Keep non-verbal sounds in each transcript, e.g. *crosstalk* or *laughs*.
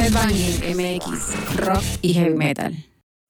Headbanging MX, rock y heavy metal.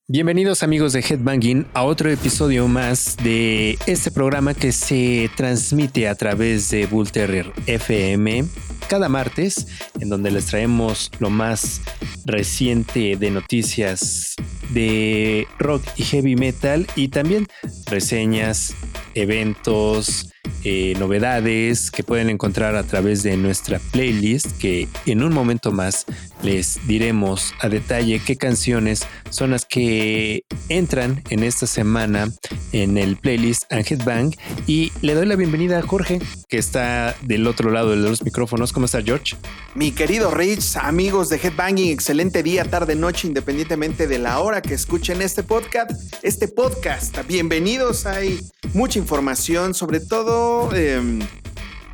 Bienvenidos amigos de Headbanging a otro episodio más de este programa que se transmite a través de Bull Terrier FM cada martes, en donde les traemos lo más reciente de noticias de rock y heavy metal y también reseñas, eventos, eh, novedades que pueden encontrar a través de nuestra playlist que en un momento más les diremos a detalle qué canciones son las que entran en esta semana en el playlist and Headbang y le doy la bienvenida a Jorge que está del otro lado de los micrófonos. ¿Cómo está George? Mi querido Rich, amigos de Headbanging, excelente día, tarde, noche, independientemente de la hora que escuchen este podcast. Este podcast, bienvenidos, hay mucha información, sobre todo... Em,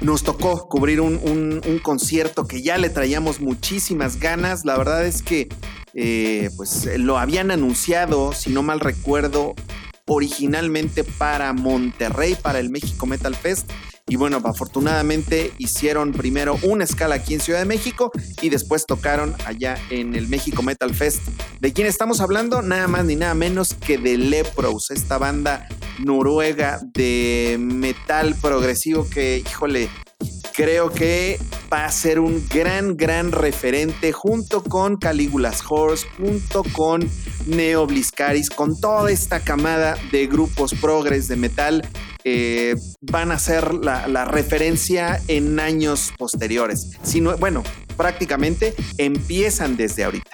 nos tocó cubrir un, concierto que ya le traíamos muchísimas ganas. La verdad es que eh, pues lo habían anunciado, si no mal recuerdo, originalmente para Monterrey, para el México Metal Fest. Y bueno, afortunadamente hicieron primero una escala aquí en Ciudad de México y después tocaron allá en el México Metal Fest. ¿De quién estamos hablando? Nada más ni nada menos que de Lepros, esta banda noruega de metal progresivo que, híjole, creo que va a ser un gran, gran referente junto con Calígulas Horse, junto con Neo Bliscaris, con toda esta camada de grupos progres de metal. Eh, van a ser la, referencia en años posteriores. bueno, prácticamente empiezan desde ahorita.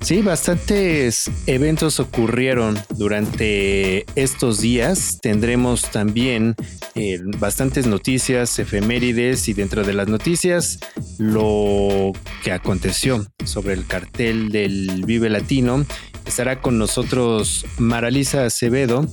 Sí, bastantes eventos ocurrieron durante estos días. Tendremos también eh, bastantes noticias, efemérides y dentro de las noticias lo que aconteció sobre el cartel del Vive Latino. Estará con nosotros Maralisa Acevedo,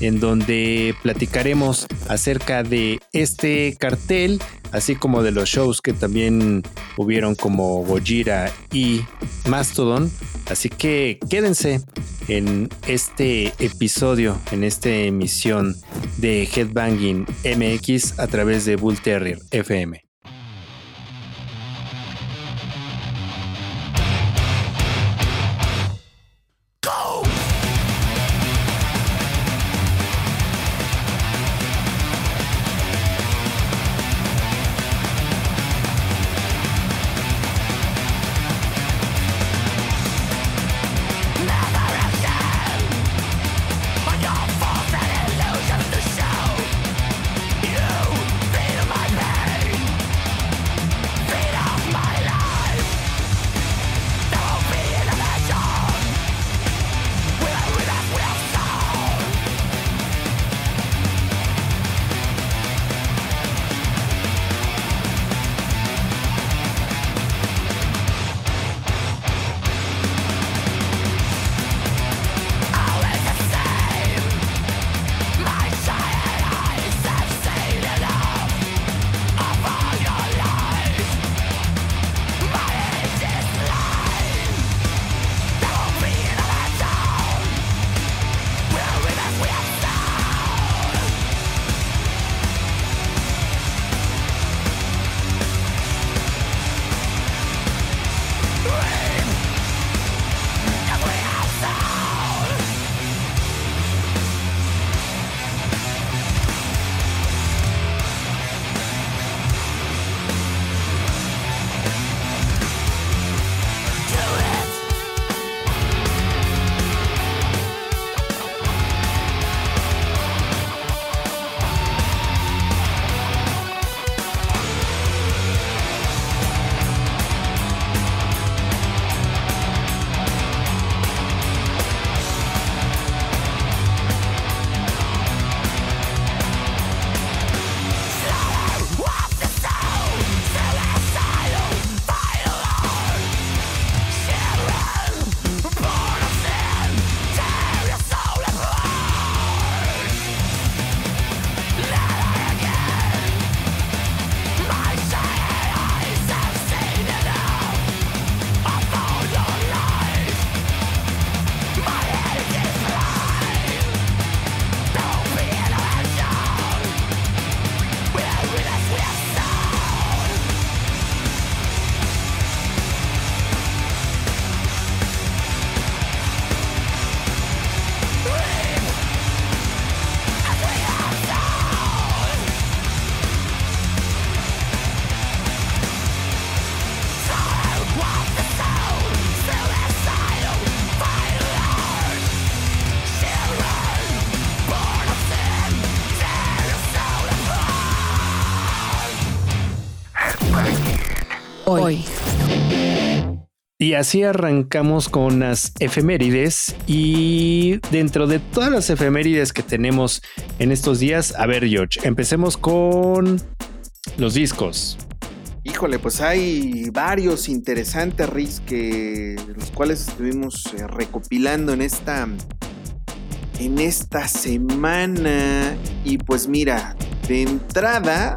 en donde platicaremos acerca de este cartel, así como de los shows que también hubieron como Gojira y Mastodon. Así que quédense en este episodio, en esta emisión de Headbanging MX a través de Bull Terrier FM. Y así arrancamos con las efemérides y dentro de todas las efemérides que tenemos en estos días, a ver George, empecemos con los discos. Híjole, pues hay varios interesantes riffs que los cuales estuvimos eh, recopilando en esta en esta semana y pues mira, de entrada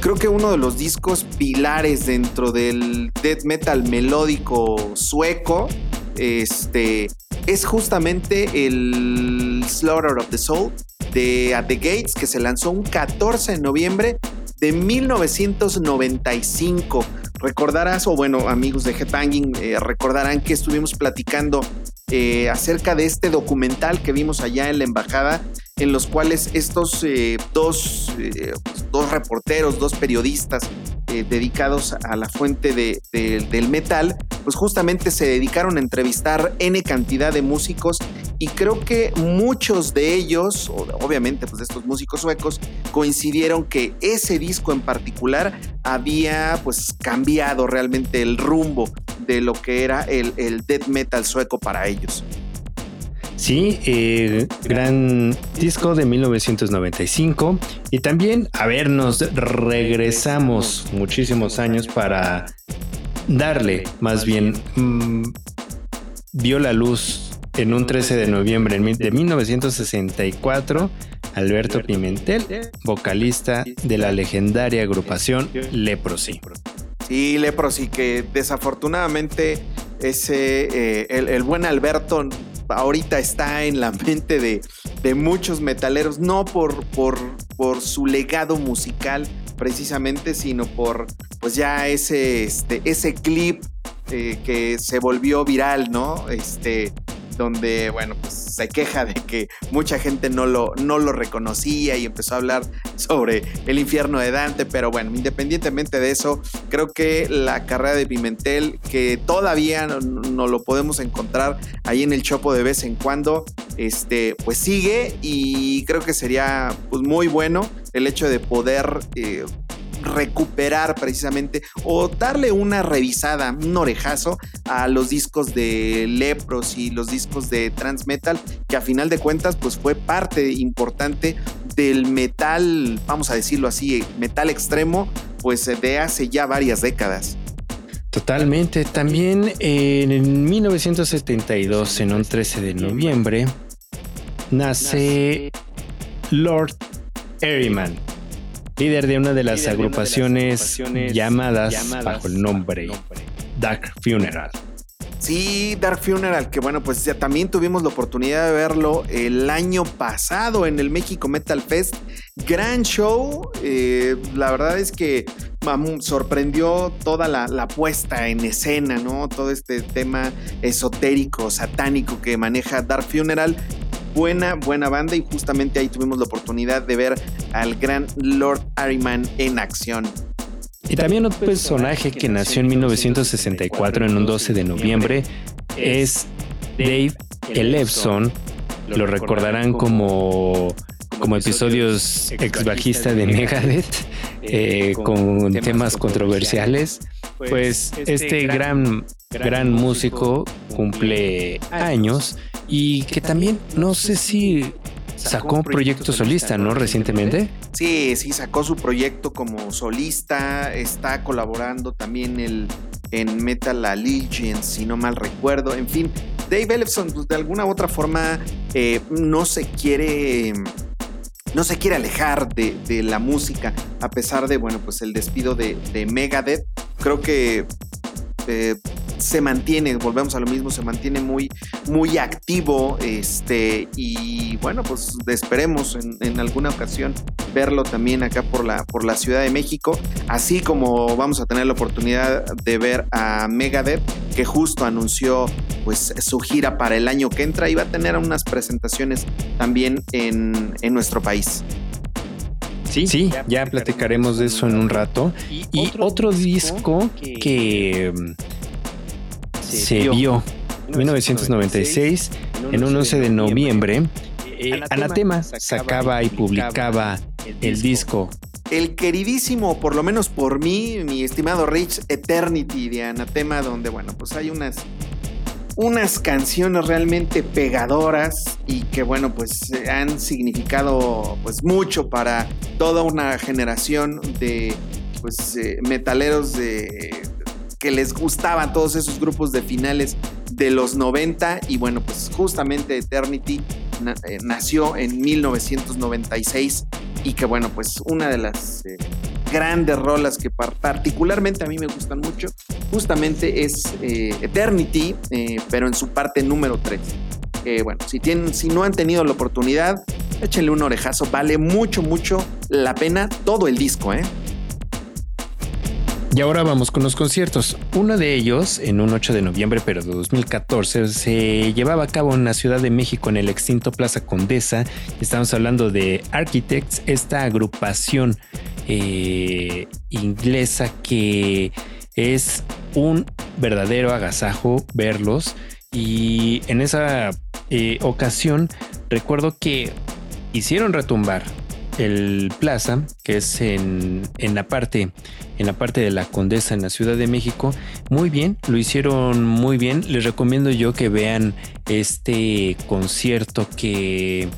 creo que uno de los discos pilares dentro del death metal melódico sueco este, es justamente el Slaughter of the Soul de At the Gates, que se lanzó un 14 de noviembre de 1995. Recordarás, o bueno, amigos de Headbanging, eh, recordarán que estuvimos platicando eh, acerca de este documental que vimos allá en la embajada en los cuales estos eh, dos, eh, dos, reporteros, dos periodistas eh, dedicados a la fuente del metal, pues justamente se dedicaron a entrevistar N cantidad de músicos y creo que muchos de ellos, obviamente pues de estos músicos suecos, coincidieron que ese disco en particular había pues cambiado realmente el rumbo de lo que era el, el death metal sueco para ellos. Sí, el gran disco de 1995. Y también, a ver, nos regresamos muchísimos años para darle, más bien, mm, vio la luz en un 13 de noviembre de 1964. Alberto Pimentel, vocalista de la legendaria agrupación Leprosy. Sí, Leprosy, que desafortunadamente ese, eh, el, buen Alberto ahorita está en la mente de, muchos metaleros, no por, por, por, su legado musical precisamente, sino por pues ya ese, este, ese clip eh, que se volvió viral, ¿no? Este, donde, bueno, pues se queja de que mucha gente no lo, no lo reconocía y empezó a hablar sobre el infierno de Dante, pero bueno, independientemente de eso, creo que la carrera de Pimentel, que todavía no, lo podemos encontrar ahí en el Chopo de vez en cuando, este, pues sigue y creo que sería pues, muy bueno el hecho de poder eh, recuperar precisamente o darle una revisada, un orejazo a los discos de Lepros y los discos de Transmetal, que a final de cuentas pues fue parte importante del metal, vamos a decirlo así, metal extremo, pues de hace ya varias décadas. Totalmente. También en 1972, en un 13 de noviembre, nace Lord Eryman líder de una de las, agrupaciones, llamadas, bajo el nombre Dark Funeral. Sí, Dark Funeral, que bueno, pues ya también tuvimos la oportunidad de verlo el año pasado en el México Metal Fest. Gran show, eh, la verdad es que sorprendió toda la, la, puesta en escena, ¿no? Todo este tema esotérico, satánico que maneja Dark Funeral buena, buena banda y justamente ahí tuvimos la oportunidad de ver al gran Lord Ariman en acción. Y también otro personaje que nació en 1964 en un 12 de noviembre es Dave Ellefson. Lo recordarán como, como episodios ex bajista de Megadeth, eh, con temas controversiales. Pues este gran, gran músico cumple años y que también no sé si sacó un proyecto solista, ¿no? Recientemente. Sí, sí, sacó su proyecto como solista, está colaborando también el, en Metal Allegiance, si no mal recuerdo. En fin, Dave Ellefson, pues, de alguna u otra forma, eh, no se quiere. No se quiere alejar de, la música, a pesar de, bueno, pues el despido de, de Megadeth. Creo que eh, se mantiene, volvemos a lo mismo, se mantiene muy, muy activo. Este, y bueno, pues esperemos en, alguna ocasión verlo también acá por la, por la Ciudad de México, así como vamos a tener la oportunidad de ver a Megadeth, que justo anunció pues su gira para el año que entra y va a tener unas presentaciones también en, nuestro país. Sí, sí, ya, platicaremos de eso en un rato. Y, otro, disco que se vio. en 1996, en un 11 de noviembre, eh, Anatema sacaba y publicaba el disco. el queridísimo, por lo menos por mí, mi estimado Rich Eternity de Anatema, donde, bueno, pues hay unas, unas canciones realmente pegadoras y que, bueno, pues han significado pues mucho para toda una generación de pues eh, metaleros de que les gustaban todos esos grupos de finales de los 90 y bueno, pues justamente Eternity eh, nació en 1996 y que bueno, pues una de las eh, grandes rolas que particularmente a mí me gustan mucho, justamente es eh, Eternity, pero en su parte número 3. bueno, si, tienen, si no han tenido la oportunidad, échenle un orejazo, vale mucho, mucho la pena todo el disco, ¿eh? Y ahora vamos con los conciertos. Uno de ellos, en un 8 de noviembre, pero de 2014, se llevaba a cabo en la Ciudad de México, en el extinto Plaza Condesa. Estamos hablando de Architects, esta agrupación eh, inglesa que es un verdadero agasajo verlos. Y en esa eh, ocasión recuerdo que hicieron retumbar el Plaza, que es en, en, la parte, en la parte de la Condesa en la Ciudad de México. Muy bien, lo hicieron muy bien. Les recomiendo yo que vean este concierto que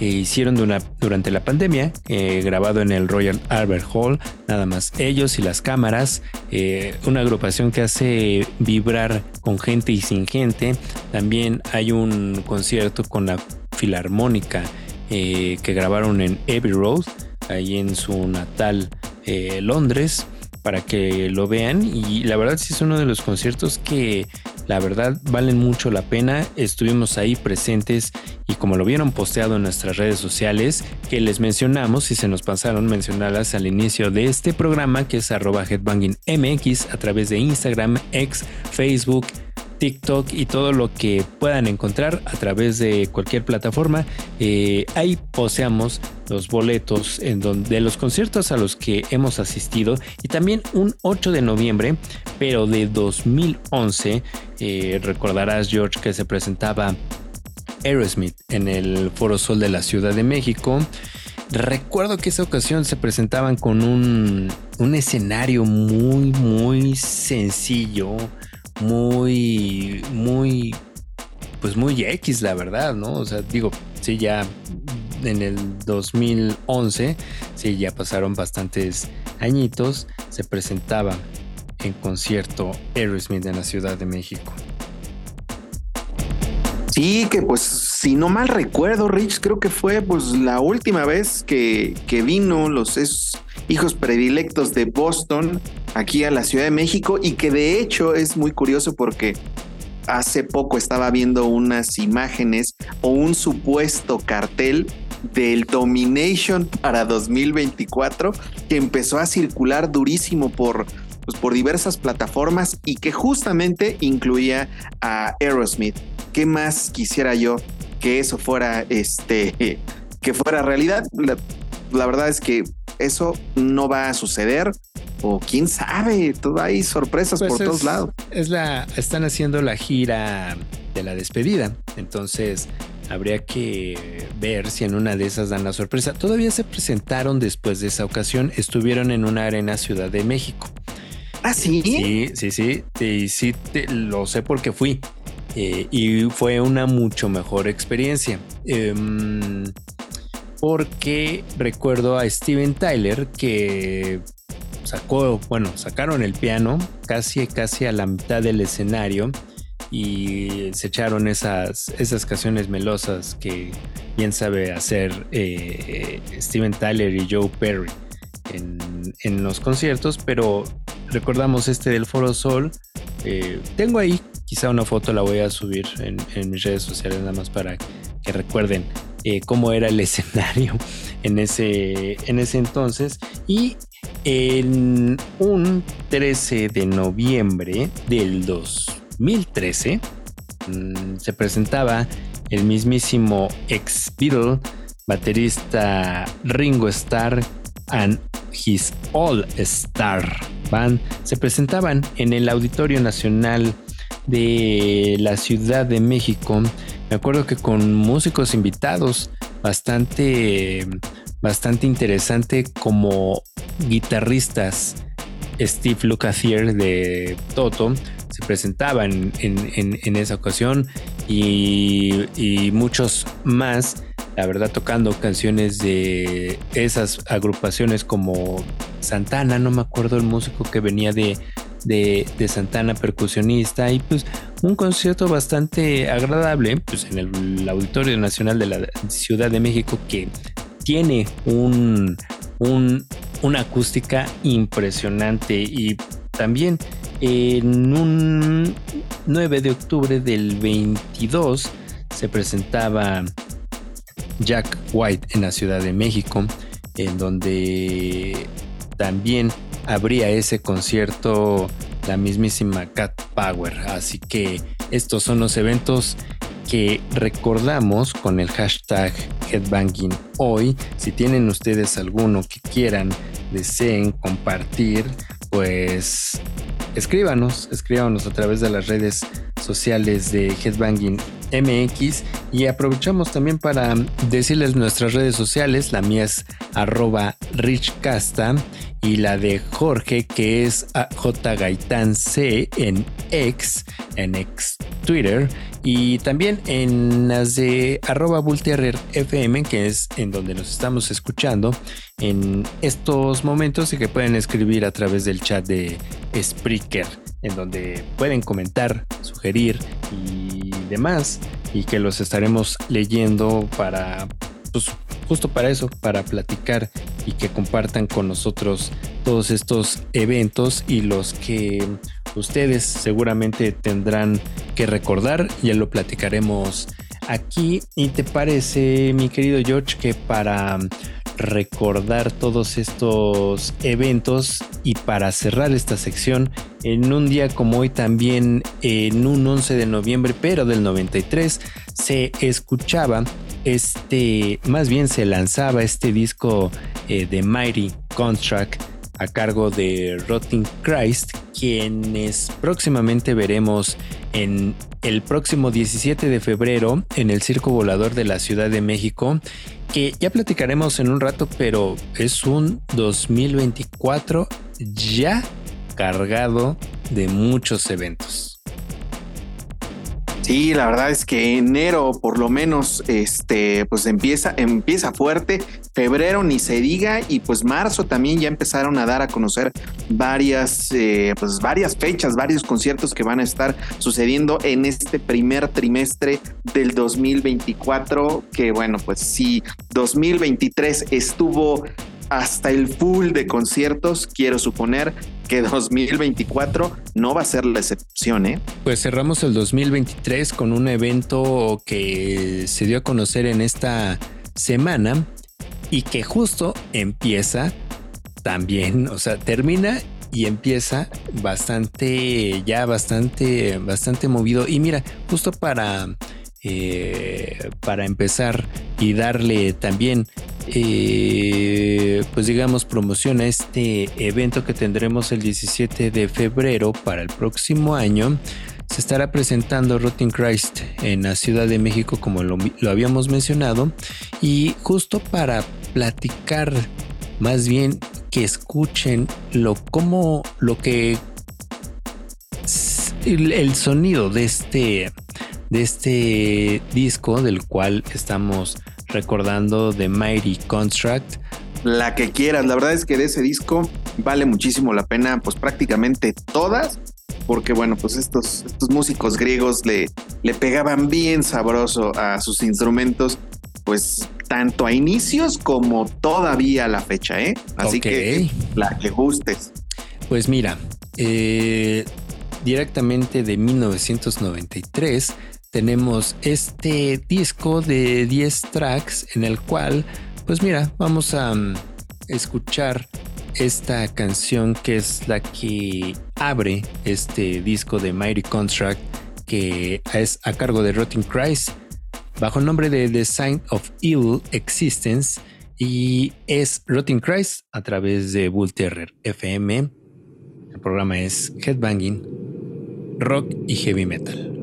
eh, hicieron durante la pandemia, eh, grabado en el Royal Albert Hall. Nada más ellos y las cámaras. Eh, una agrupación que hace vibrar con gente y sin gente. También hay un concierto con la Filarmónica que grabaron en Abbey Road, ahí en su natal Londres, para que lo vean. Y la verdad sí es uno de los conciertos que la verdad valen mucho la pena. Estuvimos ahí presentes y como lo vieron posteado en nuestras redes sociales, que les mencionamos y se nos pasaron mencionarlas al inicio de este programa, que es arroba headbangingmx a través de Instagram, X, Facebook, TikTok y todo lo que puedan encontrar a través de cualquier plataforma. Eh, ahí poseamos los boletos de los conciertos a los que hemos asistido y también un 8 de noviembre, pero de 2011. Eh, recordarás, George, que se presentaba Aerosmith en el Foro Sol de la Ciudad de México. Recuerdo que esa ocasión se presentaban con un, un escenario muy, muy sencillo muy, muy, pues muy X, la verdad, ¿no? O sea, digo, sí, ya en el 2011, sí, ya pasaron bastantes añitos, se presentaba en concierto Aerosmith en la Ciudad de México. Sí, que pues si no mal recuerdo, Rich, creo que fue pues la última vez que, que vino los hijos predilectos de Boston aquí a la Ciudad de México y que de hecho es muy curioso porque hace poco estaba viendo unas imágenes o un supuesto cartel del Domination para 2024 que empezó a circular durísimo por, pues, por diversas plataformas y que justamente incluía a Aerosmith. ¿Qué más quisiera yo que eso fuera este *laughs* que fuera realidad? la verdad es que eso no va a suceder o quién sabe, todo hay sorpresas pues por todos lados. Es la, están haciendo la gira de la despedida, entonces habría que ver si en una de esas dan la sorpresa. Todavía se presentaron después de esa ocasión, estuvieron en una arena Ciudad de México. Ah, sí. Sí, sí, sí, sí, sí lo sé porque fui. Eh, y fue una mucho mejor experiencia. Em, porque recuerdo a Steven Tyler que sacó, bueno, sacaron el piano casi, casi a la mitad del escenario y se echaron esas, esas canciones melosas que bien sabe hacer eh, Steven Tyler y Joe Perry en, los conciertos, pero recordamos este del Foro Sol. Eh, tengo ahí quizá una foto, la voy a subir en, en mis redes sociales nada más para que recuerden eh, cómo era el *laughs* escenario en ese, en ese entonces. Y en un 13 de noviembre del 2013 mm, se presentaba el mismísimo ex Beatle baterista Ringo Starr and his All Star Band se presentaban en el Auditorio Nacional de la Ciudad de México. Me acuerdo que con músicos invitados bastante, bastante interesante como guitarristas Steve Lukather de Toto se presentaban en, esa ocasión y, y, muchos más, la verdad tocando canciones de esas agrupaciones como Santana, no me acuerdo el músico que venía de, de, Santana, percusionista, y pues un concierto bastante agradable, pues en el, Auditorio Nacional de la Ciudad de México que tiene un, un, una acústica impresionante. Y también en un 9 de octubre del 22 se presentaba Jack White en la Ciudad de México, en donde también habría ese concierto la mismísima Cat Power. Así que estos son los eventos que recordamos con el hashtag Headbanging hoy. Si tienen ustedes alguno que quieran, deseen compartir, pues escríbanos, escríbanos a través de las redes sociales de Headbanging MX y aprovechamos también para decirles nuestras redes sociales, la mía es arroba richcasta y la de Jorge que es C en X, en X Twitter y también en las de arroba FM que es en donde nos estamos escuchando en estos momentos y que pueden escribir a través del chat de Spreaker en donde pueden comentar, sugerir y demás, y que los estaremos leyendo para, pues justo para eso, para platicar y que compartan con nosotros todos estos eventos y los que ustedes seguramente tendrán que recordar, ya lo platicaremos aquí. ¿Y te parece, mi querido George, que para recordar todos estos eventos y para cerrar esta sección en un día como hoy también en un 11 de noviembre pero del 93 se escuchaba este más bien se lanzaba este disco eh, de Mighty Contract a cargo de Rotting Christ quienes próximamente veremos en el próximo 17 de febrero en el Circo Volador de la Ciudad de México que ya platicaremos en un rato, pero es un 2024 ya cargado de muchos eventos. Sí, la verdad es que enero por lo menos este pues empieza empieza fuerte, febrero ni se diga y pues marzo también ya empezaron a dar a conocer varias eh, pues varias fechas, varios conciertos que van a estar sucediendo en este primer trimestre del 2024 que bueno, pues sí 2023 estuvo hasta el full de conciertos, quiero suponer que 2024 no va a ser la excepción, ¿eh? Pues cerramos el 2023 con un evento que se dio a conocer en esta semana y que justo empieza también, o sea, termina y empieza bastante, ya bastante, bastante movido. Y mira, justo para, eh, para empezar y darle también eh, pues digamos, promociona este evento que tendremos el 17 de febrero para el próximo año. Se estará presentando Rotting Christ en la Ciudad de México, como lo, habíamos mencionado, y justo para platicar, más bien que escuchen lo como lo que el, el sonido de este de este disco del cual estamos recordando The Mighty Construct. La que quieras, la verdad es que de ese disco vale muchísimo la pena, pues prácticamente todas, porque bueno, pues estos, estos músicos griegos le, le pegaban bien sabroso a sus instrumentos, pues tanto a inicios como todavía a la fecha, ¿eh? Así que la que gustes. Pues mira, eh, directamente de 1993 tenemos este disco de 10 tracks en el cual, pues mira, vamos a mm, escuchar esta canción que es la que abre este disco de Mighty Construct que es a cargo de Rotting Christ bajo el nombre de The Sign of Evil Existence y es Rotting Christ a través de Bull Terror FM. El programa es Headbanging, Rock y Heavy Metal.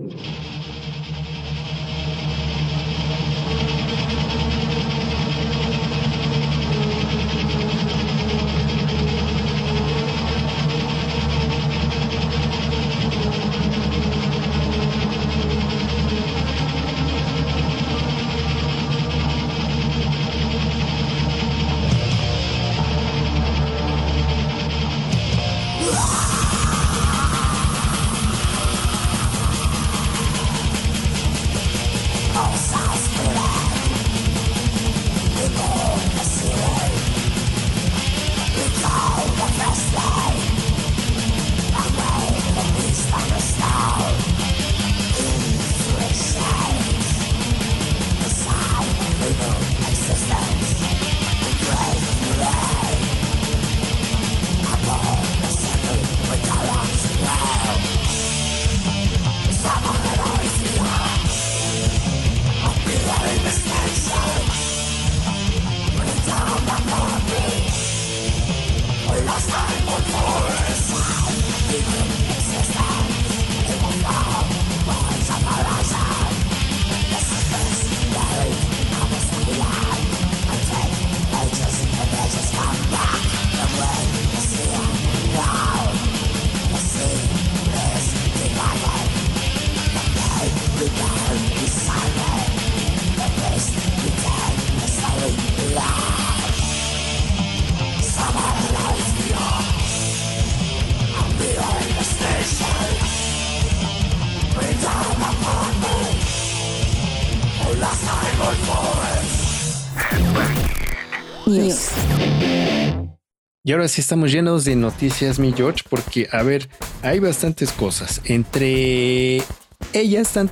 Y ahora sí estamos llenos de noticias, mi George, porque, a ver, hay bastantes cosas. Entre ellas están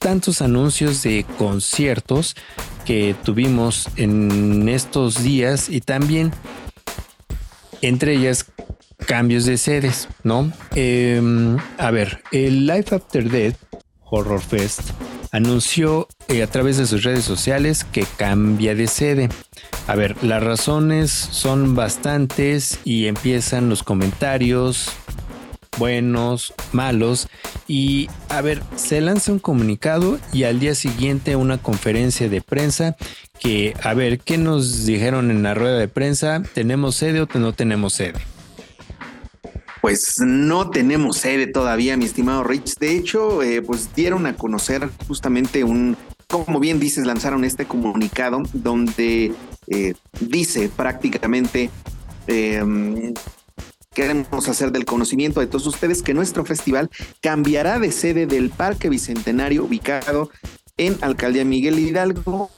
tantos anuncios de conciertos que tuvimos en estos días y también entre ellas cambios de sedes, ¿no? Em, a ver, el Life After Death Horror Fest anunció eh, a través de sus redes sociales que cambia de sede. A ver, las razones son bastantes y empiezan los comentarios buenos, malos y a ver, se lanza un comunicado y al día siguiente una conferencia de prensa que a ver, ¿qué nos dijeron en la rueda de prensa? ¿Tenemos sede o no tenemos sede? Pues no tenemos sede todavía, mi estimado Rich. De hecho, eh, pues dieron a conocer justamente un, como bien dices, lanzaron este comunicado donde eh, dice prácticamente, em, queremos hacer del conocimiento de todos ustedes que nuestro festival cambiará de sede del Parque Bicentenario ubicado en Alcaldía Miguel Hidalgo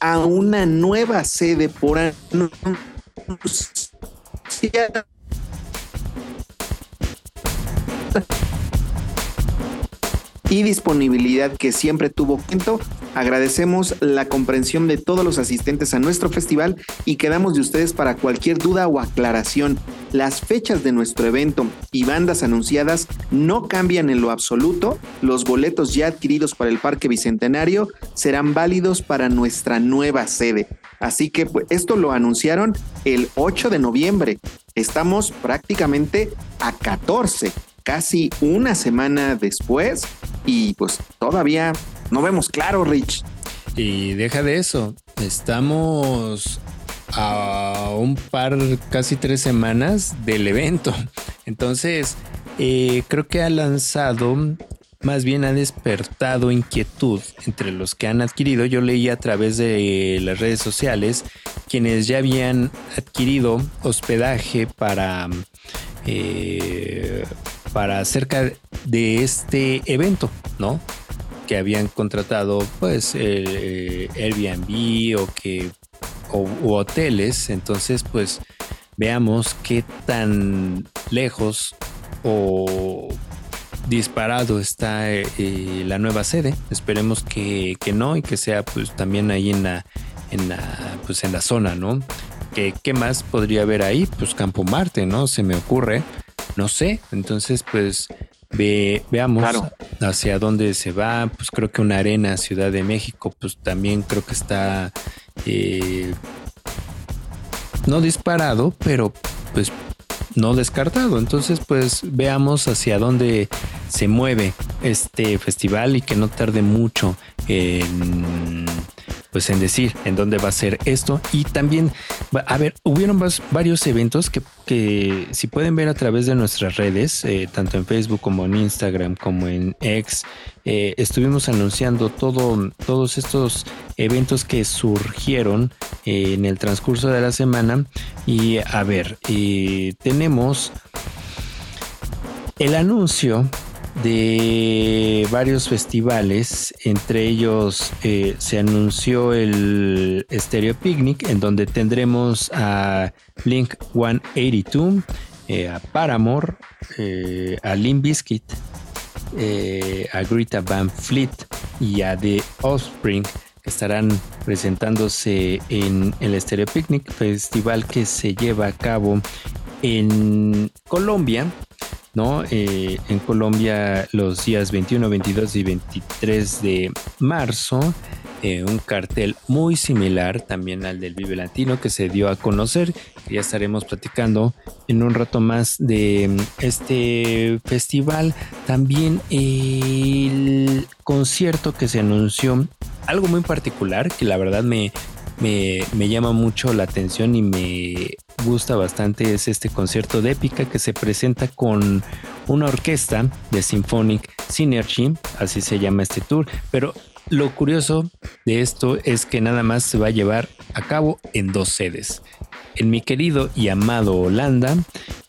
a una nueva sede por anunciar y disponibilidad que siempre tuvo Quinto. Agradecemos la comprensión de todos los asistentes a nuestro festival y quedamos de ustedes para cualquier duda o aclaración. Las fechas de nuestro evento y bandas anunciadas no cambian en lo absoluto. Los boletos ya adquiridos para el Parque Bicentenario serán válidos para nuestra nueva sede. Así que pues, esto lo anunciaron el 8 de noviembre. Estamos prácticamente a 14 casi una semana después y pues todavía no vemos claro, Rich. Y deja de eso, estamos a un par, casi tres semanas del evento. Entonces, eh, creo que ha lanzado, más bien ha despertado inquietud entre los que han adquirido. Yo leí a través de las redes sociales quienes ya habían adquirido hospedaje para eh, para de este evento, ¿no? Que habían contratado pues eh, Airbnb o que o, hoteles, entonces pues veamos qué tan lejos o disparado está eh, la nueva sede. Esperemos que, que, no y que sea pues también ahí en la, en la, pues en la zona, ¿no? Que, ¿Qué más podría haber ahí? Pues Campo Marte, ¿no? Se me ocurre no sé. Entonces, pues veamos hacia dónde se va. Pues creo que una arena Ciudad de México, pues también creo que está eh, no disparado, pero pues no descartado. Entonces, pues veamos hacia dónde se mueve este festival y que no tarde mucho en pues en decir en dónde va a ser esto. Y también, a ver, hubieron varios eventos que, que si pueden ver a través de nuestras redes, eh, tanto en Facebook como en Instagram, como en X, eh, estuvimos anunciando todo, todos estos eventos que surgieron eh, en el transcurso de la semana. Y a ver, tenemos el anuncio de varios festivales, entre ellos eh, se anunció el Stereo Picnic, en donde tendremos a Blink 182, eh, a Paramore, eh, a Limp Bizkit, a Greta Van Fleet y a The Offspring que estarán presentándose en el Stereo Picnic, festival que se lleva a cabo en Colombia Eh, en Colombia los días 21, 22 y 23 de marzo, eh, un cartel muy similar también al del Vive Latino que se dio a conocer. Ya estaremos platicando en un rato más de mm, este festival. También el concierto que se anunció, algo muy particular que la verdad me, me, llama mucho la atención y me gusta bastante es este concierto de épica que se presenta con una orquesta de Symphonic Synergy, así se llama este tour, pero lo curioso de esto es que nada más se va a llevar a cabo en dos sedes. En mi querido y amado Holanda,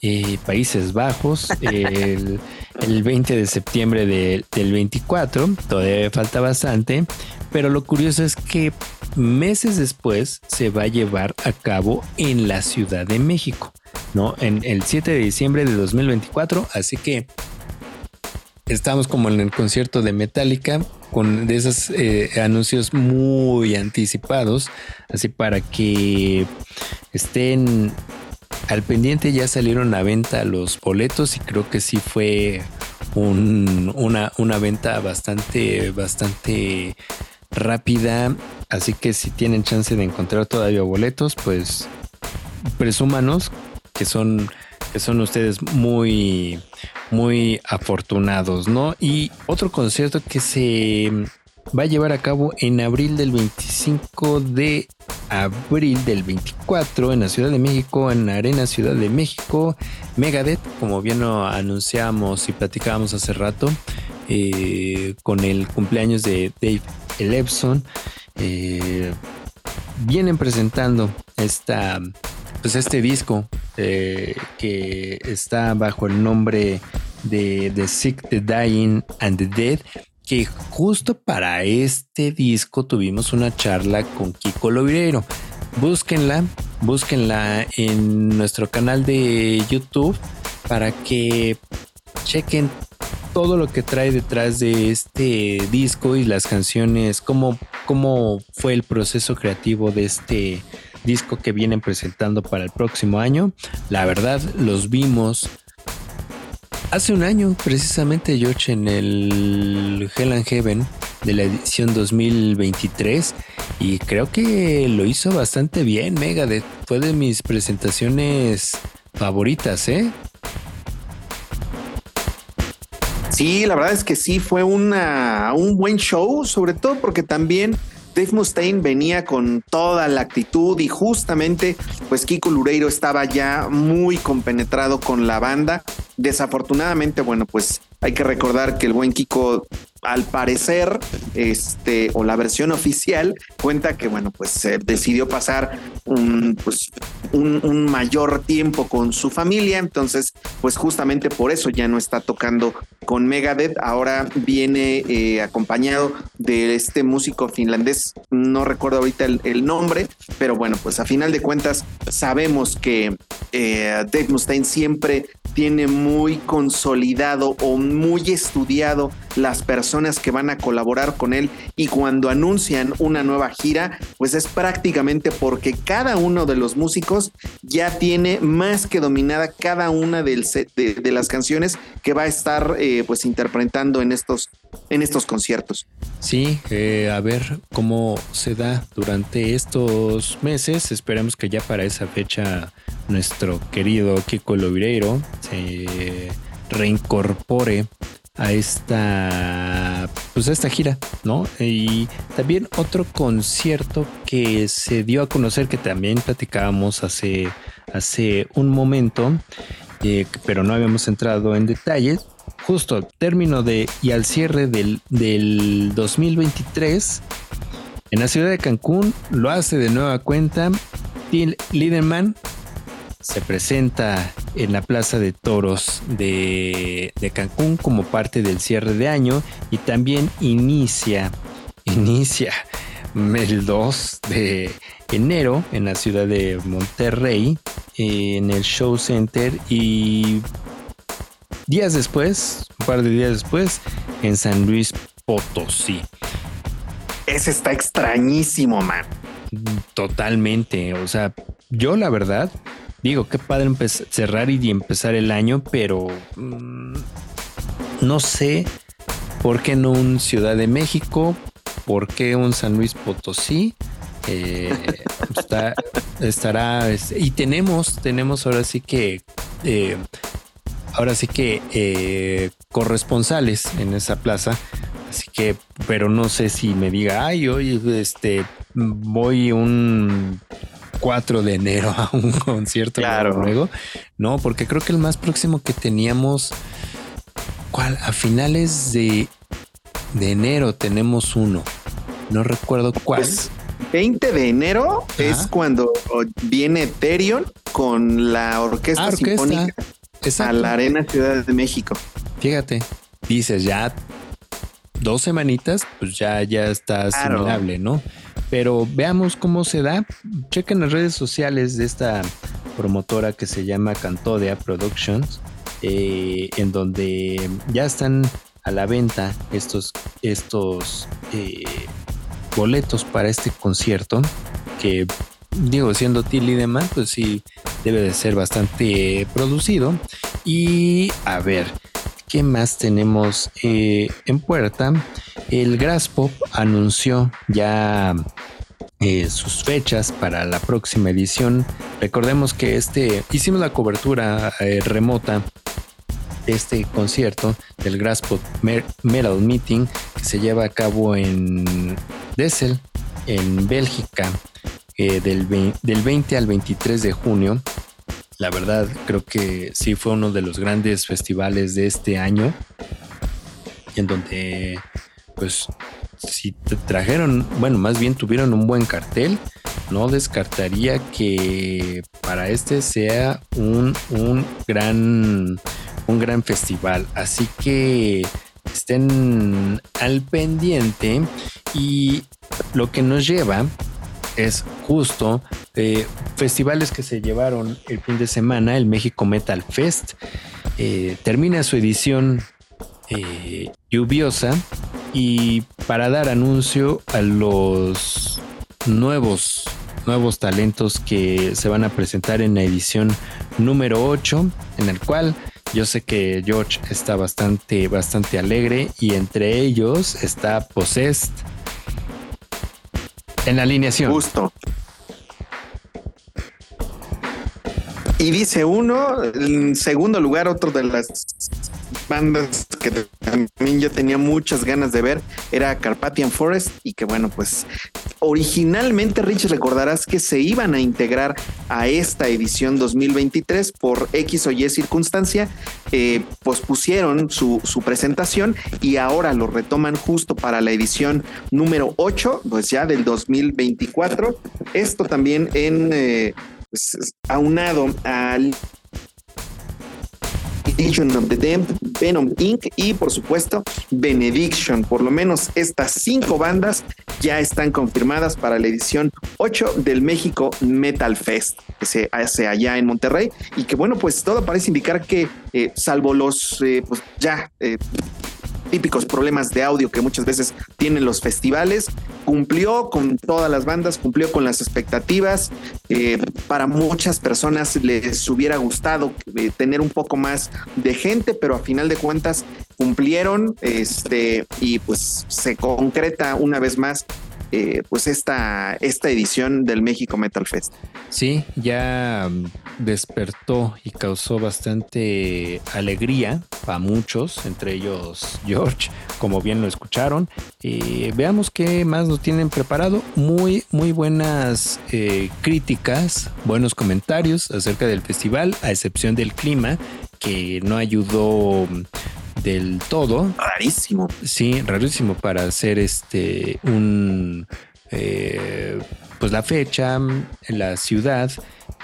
eh, Países Bajos, *laughs* el, el 20 de septiembre del 24, todavía falta bastante, pero lo curioso es que meses después se va a llevar a cabo en la Ciudad de México, ¿no? En el 7 de diciembre de 2024, así que estamos como en el concierto de Metallica con de esos eh, anuncios muy anticipados, así para que estén al pendiente ya salieron a venta los boletos y creo que sí fue una, una venta bastante, bastante rápida. Así que si tienen chance de encontrar todavía boletos, pues presúmanos que son, que son ustedes muy, muy afortunados, ¿no? Y otro concierto que se va a llevar a cabo en abril del 25 de abril del 24 en la Ciudad de México, en Arena Ciudad de México, Megadeth, como bien lo anunciamos y platicábamos hace rato, eh, con el cumpleaños de Dave Elebson, eh, vienen presentando esta, pues este disco eh, que está bajo el nombre de The Sick, The Dying and the Dead que justo para este disco tuvimos una charla con Kiko Lovirero. Búsquenla, búsquenla en nuestro canal de YouTube para que chequen todo lo que trae detrás de este disco y las canciones, cómo, cómo fue el proceso creativo de este disco que vienen presentando para el próximo año. La verdad, los vimos Hace un año, precisamente, George, en el Hell and Heaven de la edición 2023, y creo que lo hizo bastante bien, Megadeth. Fue de mis presentaciones favoritas, ¿eh? Sí, la verdad es que sí, fue una, un buen show, sobre todo porque también Dave Mustaine venía con toda la actitud y justamente pues Kiko Lureiro estaba ya muy compenetrado con la banda. Desafortunadamente, bueno, pues hay que recordar que el buen Kiko al parecer, este, o la versión oficial, cuenta que, bueno, pues se decidió pasar un, pues, un, mayor tiempo con su familia. Entonces, pues justamente por eso ya no está tocando con Megadeth. Ahora viene eh, acompañado de este músico finlandés. No recuerdo ahorita el, nombre, pero bueno, pues a final de cuentas sabemos que eh, Dave Mustaine siempre tiene muy consolidado o muy estudiado las personas que van a colaborar con él y cuando anuncian una nueva gira, pues es prácticamente porque cada uno de los músicos ya tiene más que dominada cada una del de, las canciones que va a estar eh, pues interpretando en estos, en estos conciertos. Sí, eh, a ver cómo se da durante estos meses. Esperemos que ya para esa fecha nuestro querido Kiko Lovireiro se reincorpore a esta pues a esta gira, ¿no? Y también otro concierto que se dio a conocer que también platicábamos hace hace un momento, eh, pero no habíamos entrado en detalles. Justo término de y al cierre del, del 2023 en la ciudad de Cancún lo hace de nueva cuenta Till Liederman se presenta en la Plaza de Toros de, Cancún como parte del cierre de año y también inicia, *laughs* inicia el 2 de enero en la ciudad de Monterrey en el Show Center y días después, un par de días después, en San Luis Potosí. Ese está extrañísimo, man. Totalmente. O sea, yo la verdad digo, qué padre cerrar y empezar el año, pero mm, no sé por qué no un Ciudad de México, por qué un San Luis Potosí. Eh, *laughs* estará y tenemos, tenemos ahora sí que eh, ahora sí que eh, corresponsales en esa plaza. Así que, pero no sé si me diga, ay, hoy este voy un 4 de enero *laughs* a un concierto claro. luego. No, porque creo que el más próximo que teníamos, ¿cuál? A finales de, de enero tenemos uno. No recuerdo cuál. 20 pues, de enero es cuando viene Ethereon con la Orquesta, ah, Sinfónica a la Arena Ciudad de México. fíjate, dices ya dos semanitas, pues ya, ya está asimilable, ¿no? Pero veamos cómo se da. Chequen las redes sociales de esta promotora que se llama Cantodea Productions, eh, en donde ya están a la venta estos, estos eh, boletos para este concierto que digo siendo Tilly demás pues sí debe de ser bastante producido y a ver ¿Qué más tenemos eh, en puerta? El Graspop anunció ya eh, sus fechas para la próxima edición. Recordemos que este hicimos la cobertura eh, remota de este concierto del Graspop Metal Meeting que se lleva a cabo en Dessel, en Bélgica, del, del 20 al 23 de junio. La verdad, creo que sí fue uno de los grandes festivales de este año, en donde, pues, si te trajeron, bueno, más bien tuvieron un buen cartel, no descartaría que para este sea un, un gran, un gran festival. Así que estén al pendiente y lo que nos lleva es justo eh, festivales que se llevaron el fin de semana, el México Metal Fest. Eh, termina su edición eh, lluviosa y para dar anuncio a los nuevos nuevos talentos que se van a presentar en la edición número 8 en el cual yo sé que George está bastante bastante alegre y entre ellos está Possessed en la alineación. Justo. Y dice uno, en segundo lugar, otro de las bandas que también yo tenía muchas ganas de ver era Carpathian Forest y que bueno, pues originalmente Rich recordarás que se iban a integrar a esta edición 2023 por X o Y circunstancia, eh, pospusieron su, su presentación y ahora lo retoman justo para la edición número 8, pues ya del 2024. Esto también en... Eh, aunado al Legion of the Damned, Venom Inc. y por supuesto Benediction. Por lo menos estas cinco bandas ya están confirmadas para la edición 8 del México Metal Fest que se hace allá en Monterrey y que bueno pues todo parece indicar que eh, salvo los eh, pues ya eh, típicos problemas de audio que muchas veces tienen los festivales. Cumplió con todas las bandas, cumplió con las expectativas. Eh, para muchas personas les hubiera gustado eh, tener un poco más de gente, pero a final de cuentas cumplieron este, y pues se concreta una vez más eh, pues esta, esta edición del México Metal Fest. Sí, ya mm, despertó y causó bastante alegría a muchos, entre ellos George, como bien lo escucharon. y veamos qué más nos tienen preparado. Muy, muy buenas eh, críticas, buenos comentarios acerca del festival, a excepción del clima, que no ayudó mm, del todo. Rarísimo. Sí, rarísimo para hacer este un eh, pues la fecha, la ciudad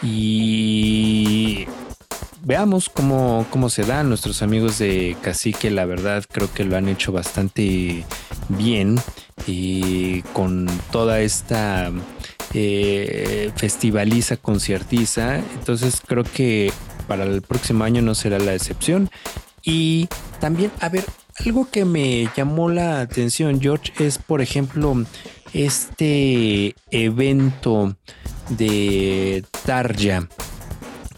y veamos cómo, cómo se dan nuestros amigos de Cacique. La verdad creo que lo han hecho bastante bien y con toda esta eh, festivaliza, conciertiza. Entonces creo que para el próximo año no será la excepción. Y también, a ver, algo que me llamó la atención, George, es, por ejemplo, este evento de Tarja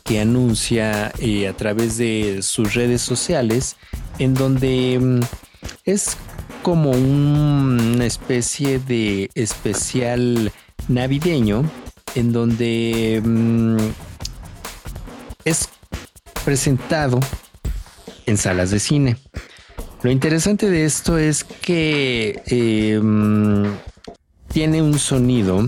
que anuncia eh, a través de sus redes sociales, en donde mm, es como una especie de especial navideño, en donde mm, es presentado en salas de cine. Lo interesante de esto es que em, tiene un sonido,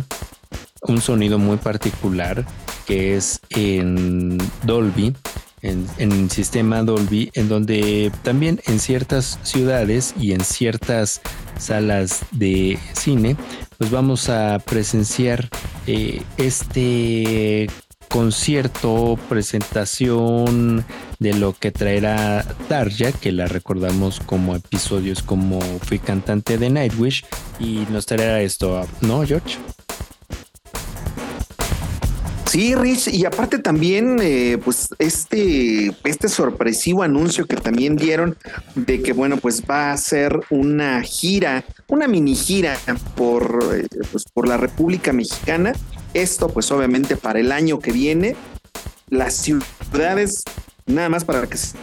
un sonido muy particular que es en Dolby, en, en, sistema Dolby, en donde también en ciertas ciudades y en ciertas salas de cine, pues vamos a presenciar eh, este concierto, presentación de lo que traerá Darja, que la recordamos como episodios como fui cantante de Nightwish, y nos traerá esto, ¿no, George? Sí, Rich, y aparte también, eh, pues este, este sorpresivo anuncio que también dieron de que, bueno, pues va a ser una gira, una mini gira por, eh, pues, por la República Mexicana. Esto, pues obviamente para el año que viene, las ciudades, nada más para que se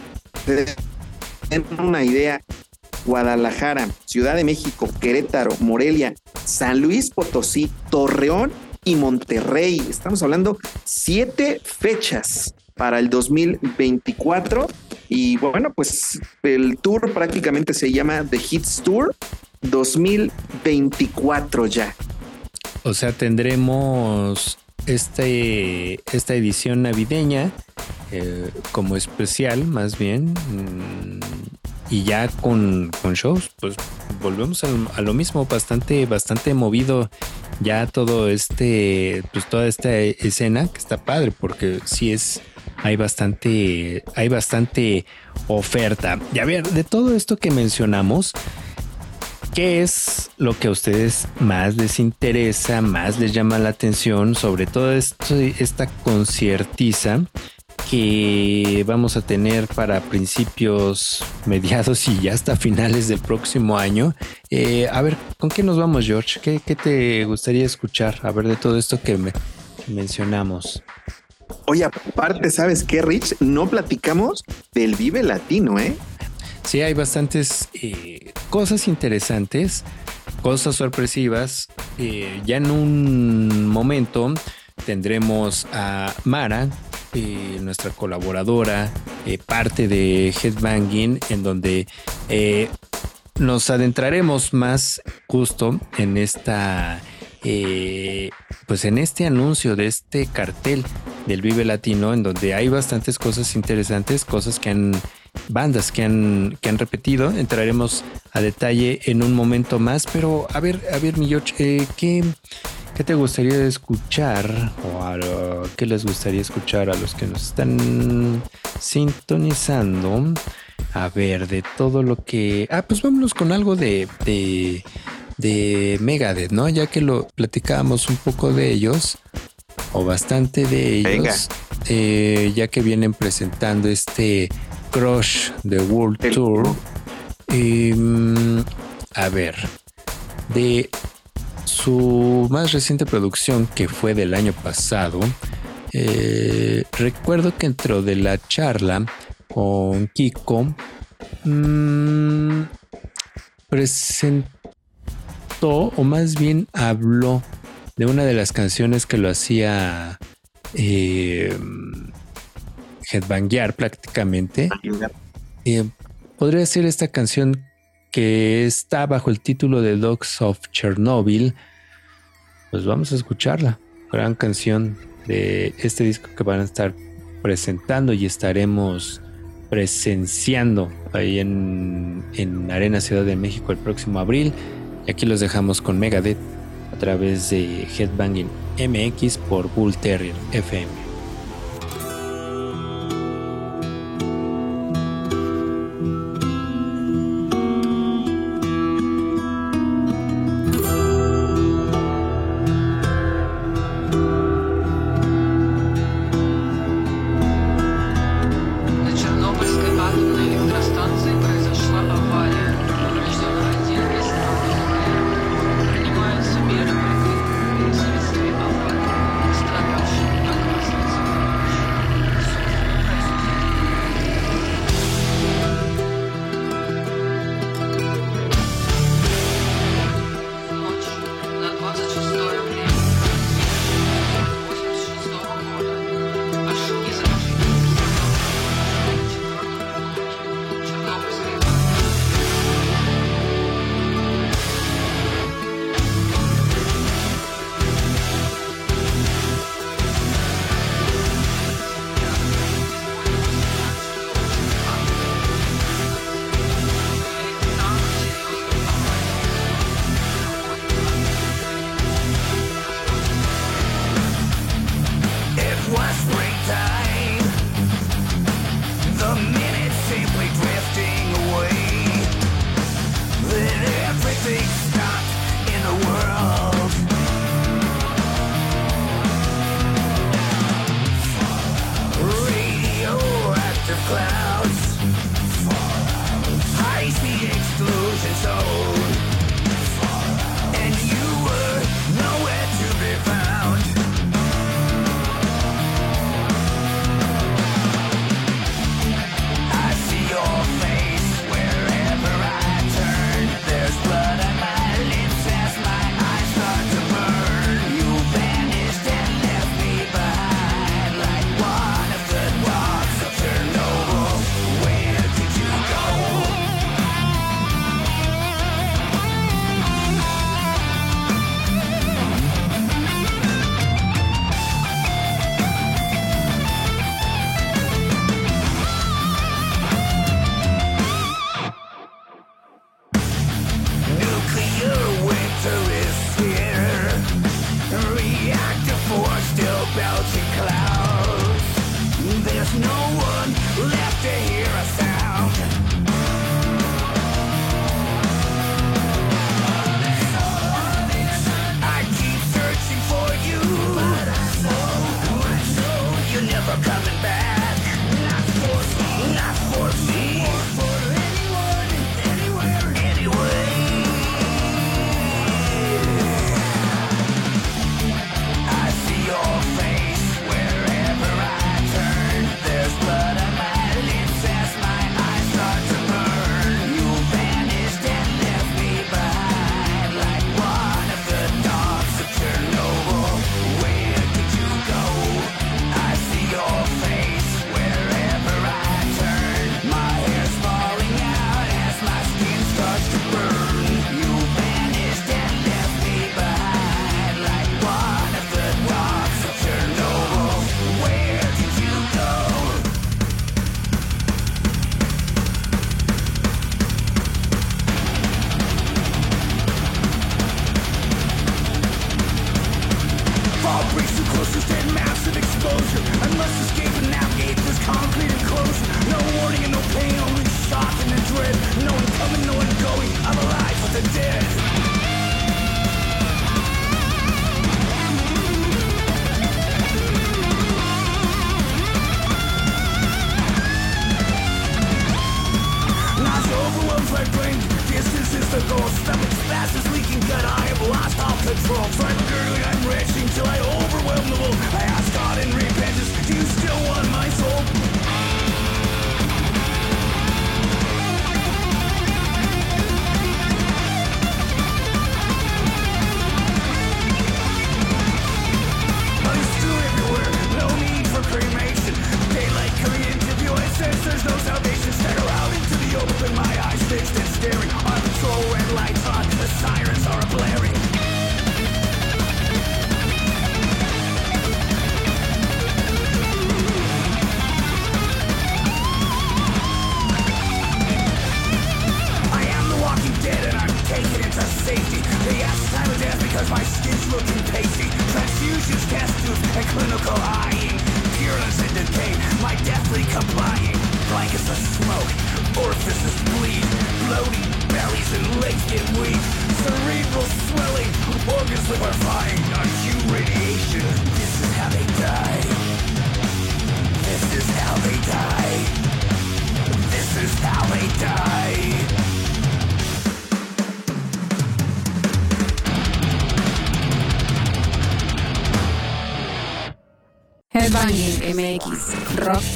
den una idea, Guadalajara, Ciudad de México, Querétaro, Morelia, San Luis Potosí, Torreón y Monterrey. Estamos hablando siete fechas para el 2024 y bueno, pues el tour prácticamente se llama The Hits Tour 2024 ya. O sea, tendremos este, esta edición navideña eh, como especial, más bien, mm, y ya con, shows, pues volvemos a, lo mismo, bastante, bastante movido ya todo este, pues toda esta escena que está padre, porque sí es, hay bastante, hay bastante oferta. Y a ver, de todo esto que mencionamos, ¿qué es lo que a ustedes más les interesa, más les llama la atención, sobre todo esto, esta conciertiza? Que vamos a tener para principios, mediados y ya hasta finales del próximo año. Eh, a ver, ¿con qué nos vamos, George? ¿Qué, te gustaría escuchar? A ver, de todo esto que me mencionamos. Oye, aparte, ¿sabes qué, Rich? No platicamos del Vive Latino, ¿eh? Sí, hay bastantes eh, cosas interesantes, cosas sorpresivas. Eh, ya en un momento tendremos a Mara, eh, nuestra colaboradora, eh, parte de Headbanging, en donde eh, nos adentraremos más justo en esta, pues en este anuncio de este cartel del Vive Latino, en donde hay bastantes cosas interesantes, cosas que han bandas que han, que han repetido. Entraremos a detalle en un momento más, pero a ver, a ver, mi George, ¿qué, ¿Qué te gustaría escuchar o qué les gustaría escuchar a los que nos están sintonizando? A ver, de todo lo que... Ah, pues vámonos con algo de, de, de Megadeth, ¿no? Ya que lo platicábamos un poco de ellos, o bastante de ellos, eh, ya que vienen presentando este Crush de World Tour. Em, a ver, de su más reciente producción, que fue del año pasado, eh, recuerdo que dentro de la charla con Kiko, mm, presentó, o más bien habló de una de las canciones que lo hacía eh, headbanguear prácticamente. Eh, podría ser esta canción que está bajo el título de Dogs of Chernobyl. Pues vamos a escucharla. Gran canción de este disco que van a estar presentando y estaremos presenciando ahí en, en Arena Ciudad de México el próximo abril. Y aquí los dejamos con Megadeth a través de Headbanging MX por Bull Terrier FM.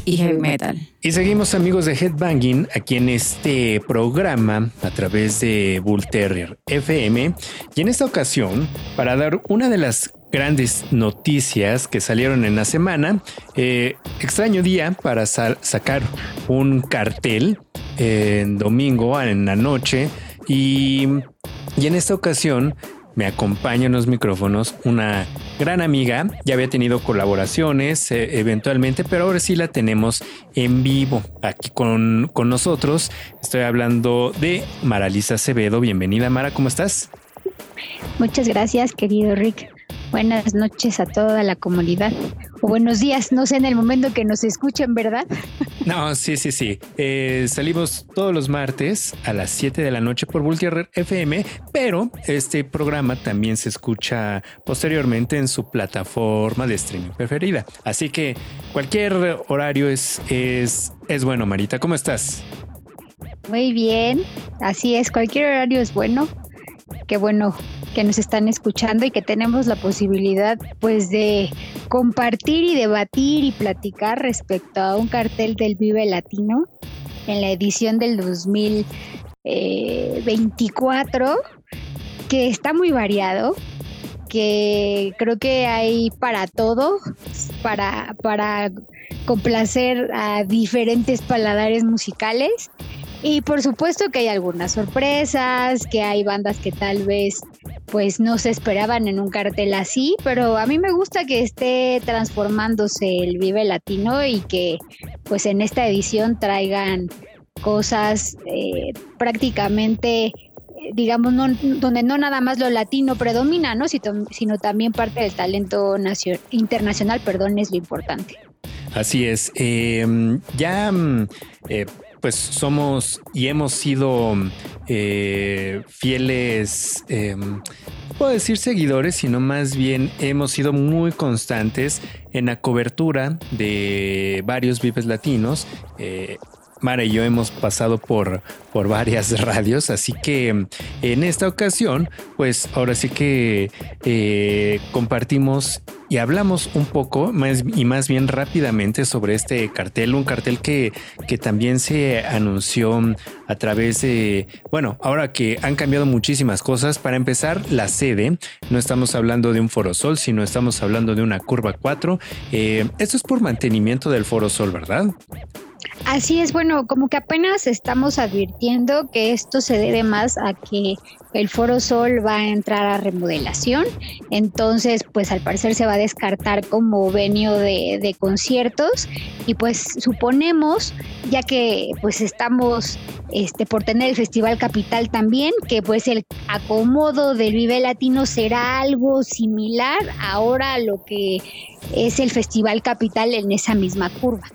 Y heavy metal. Y seguimos amigos de Headbanging aquí en este programa a través de Bull Terrier FM y en esta ocasión para dar una de las grandes noticias que salieron en la semana. Eh, extraño día para sacar un cartel en domingo en la noche y, y en esta ocasión me acompaña en los micrófonos una gran amiga. Ya había tenido colaboraciones eh, eventualmente, pero ahora sí la tenemos en vivo aquí con, con nosotros. Estoy hablando de Maralisa Acevedo. Bienvenida, Mara, ¿cómo estás? Muchas gracias, querido Rick. Buenas noches a toda la comunidad. O buenos días, no sé en el momento que nos escuchen, ¿verdad? No, sí, sí, sí. Eh, salimos todos los martes a las 7 de la noche por Multierrer FM, pero este programa también se escucha posteriormente en su plataforma de streaming preferida. Así que cualquier horario es, es, es bueno, Marita. ¿Cómo estás? Muy bien, así es, cualquier horario es bueno. Qué bueno que nos están escuchando y que tenemos la posibilidad pues de compartir y debatir y platicar respecto a un cartel del Vive Latino en la edición del 2024 que está muy variado que creo que hay para todo, para, para complacer a diferentes paladares musicales y por supuesto que hay algunas sorpresas, que hay bandas que tal vez pues no se esperaban en un cartel así, pero a mí me gusta que esté transformándose el Vive Latino y que pues en esta edición traigan cosas eh, prácticamente digamos, no, donde no nada más lo latino predomina, ¿no? sino, también parte del talento internacional, perdón, es lo importante. Así es. Em, ya mm, eh, pues somos y hemos sido eh, fieles, em, puedo decir seguidores, sino más bien hemos sido muy constantes en la cobertura de varios Vives Latinos. Eh, Mara y yo hemos pasado por, por varias *laughs* radios, así que en esta ocasión, pues ahora sí que eh, compartimos y hablamos un poco más y más bien rápidamente sobre este cartel, un cartel que, que también se anunció a través de, bueno, ahora que han cambiado muchísimas cosas, para empezar, la sede, no estamos hablando de un Forosol, sino estamos hablando de una curva 4. Eh, esto es por mantenimiento del Forosol, ¿verdad? Así es, bueno, como que apenas estamos advirtiendo que esto se debe más a que el Foro Sol va a entrar a remodelación, entonces pues al parecer se va a descartar como venio de, conciertos y pues suponemos, ya que pues estamos este, por tener el Festival Capital también, que pues el acomodo del Vive Latino será algo similar ahora a lo que es el Festival Capital en esa misma curva.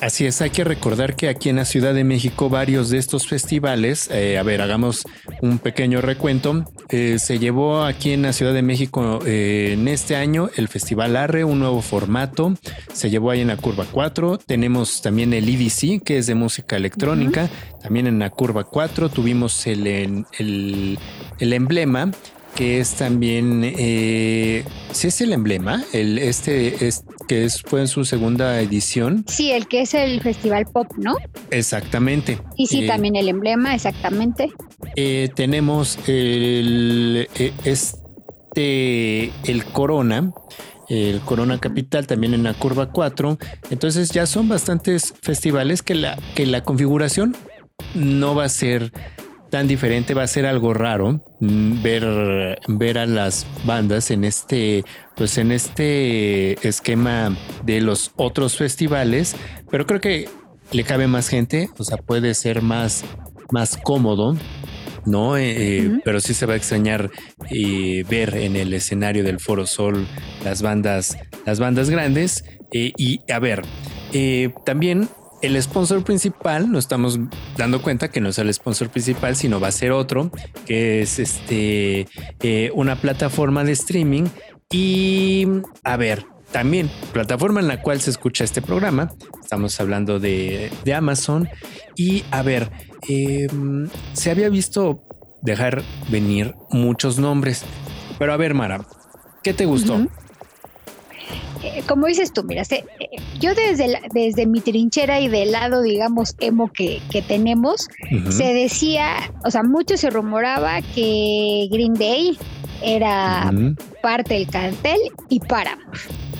Así es, hay que recordar que aquí en la Ciudad de México varios de estos festivales, eh, a ver, hagamos un pequeño recuento, eh, se llevó aquí en la Ciudad de México eh, en este año el Festival Arre, un nuevo formato, se llevó ahí en la Curva 4, tenemos también el EDC, que es de música electrónica, también en la Curva 4 tuvimos el, el, el emblema que es también, eh, ¿sí es el emblema? El, este es, que es, fue en su segunda edición. Sí, el que es el Festival Pop, ¿no? Exactamente. Y sí, eh, también el emblema, exactamente. Eh, tenemos el, eh, este, el Corona, el Corona Capital también en la curva 4. Entonces ya son bastantes festivales que la, que la configuración no va a ser tan diferente, va a ser algo raro mm, ver, ver a las bandas en este, pues en este esquema de los otros festivales, pero creo que le cabe más gente, o sea, puede ser más, más cómodo. ¿no? Eh, eh, pero sí se va a extrañar eh, ver en el escenario del Foro Sol las bandas, las bandas grandes. y a ver, también el sponsor principal, nos estamos dando cuenta que no es el sponsor principal, sino va a ser otro, que es este eh, una plataforma de streaming. Y a ver, también plataforma en la cual se escucha este programa. Estamos hablando de, Amazon. Y a ver, em, se había visto dejar venir muchos nombres. Pero a ver, Mara, ¿qué te gustó? Eh, como dices tú, mira, eh, yo desde, desde mi trinchera y del lado, digamos, emo que, tenemos, se decía, o sea, mucho se rumoraba que Green Day era parte del cartel y para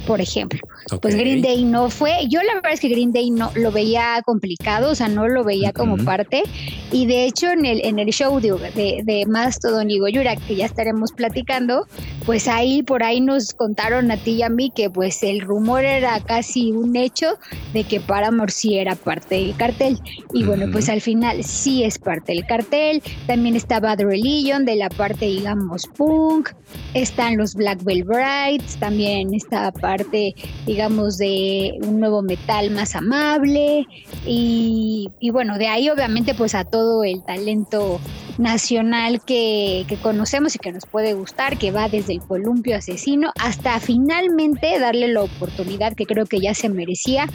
por ejemplo. Pues Green Day no fue, yo la verdad es que Green Day no lo veía complicado, o sea, no lo veía como parte. Y de hecho en el, en el show de, de, de Mastodon y Goyura, que ya estaremos platicando, pues ahí por ahí nos contaron a ti y a mí que pues el rumor era casi un hecho de que Paramore sí era parte del cartel. Y bueno, pues al final sí es parte del cartel. También está Bad Religion de la parte, digamos, punk. Están los Black Bell Brides, también está parte digamos, de un nuevo metal más amable. Y, bueno, de ahí obviamente pues a todo el talento nacional que, conocemos y que nos puede gustar, que va desde el columpio asesino hasta finalmente darle la oportunidad que creo que ya se merecía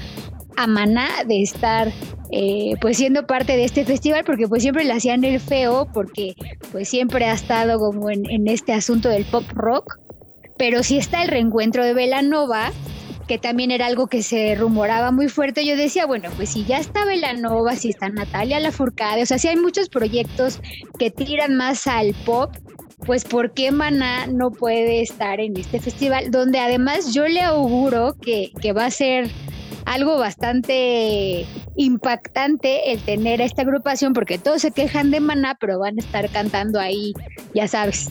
a Maná de estar eh, pues siendo parte de este festival porque pues siempre le hacían el feo porque pues siempre ha estado como en este asunto del pop rock pero si está el reencuentro de Velanova, que también era algo que se rumoraba muy fuerte, yo decía, bueno, pues si ya está Velanova, si está Natalia Lafourcade, o sea, si hay muchos proyectos que tiran más al pop, pues ¿por qué Maná no puede estar en este festival? Donde además yo le auguro que, que va a ser algo bastante impactante el tener a esta agrupación, porque todos se quejan de Maná, pero van a estar cantando ahí, ya sabes,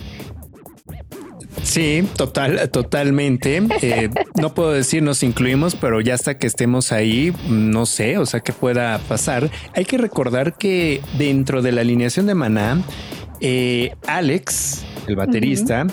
Sí, total, totalmente. Eh, no puedo decir nos incluimos, pero ya hasta que estemos ahí, no sé, o sea, que pueda pasar. Hay que recordar que dentro de la alineación de Maná, Eh, Alex, el baterista,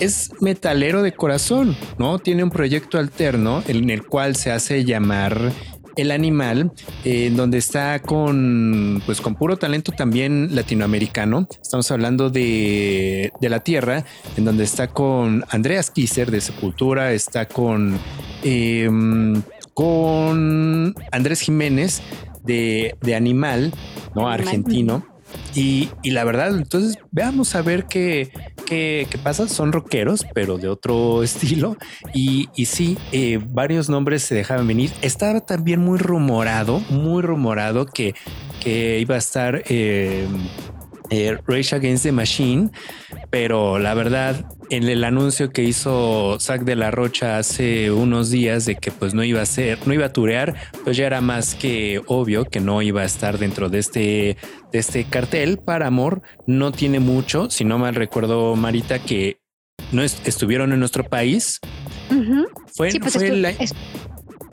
es metalero de corazón, ¿no? Tiene un proyecto alterno en el cual se hace llamar el animal, eh, en donde está con, pues con puro talento también latinoamericano. Estamos hablando de, de la Tierra, en donde está con Andreas Kisser de Sepultura, está con, em, con Andrés Jiménez de, de Animal, ¿no? Argentino. Y, y, la verdad, entonces veamos a ver qué, qué, qué pasa. Son rockeros, pero de otro *laughs* estilo. Y, y sí, eh, varios nombres se dejaban venir. Estaba también muy rumorado, muy rumorado que, que iba a estar eh, eh, Rage Against the Machine, pero la verdad, en el anuncio que hizo Zack de la Rocha hace unos días de que pues no iba a ser, no iba a turear, pues ya era más que obvio que no iba a estar dentro de este, de este cartel. Para Amor no tiene mucho, si no mal recuerdo, Marita, que no est estuvieron en nuestro país. Uh -huh. Fue, sí, pues fue la...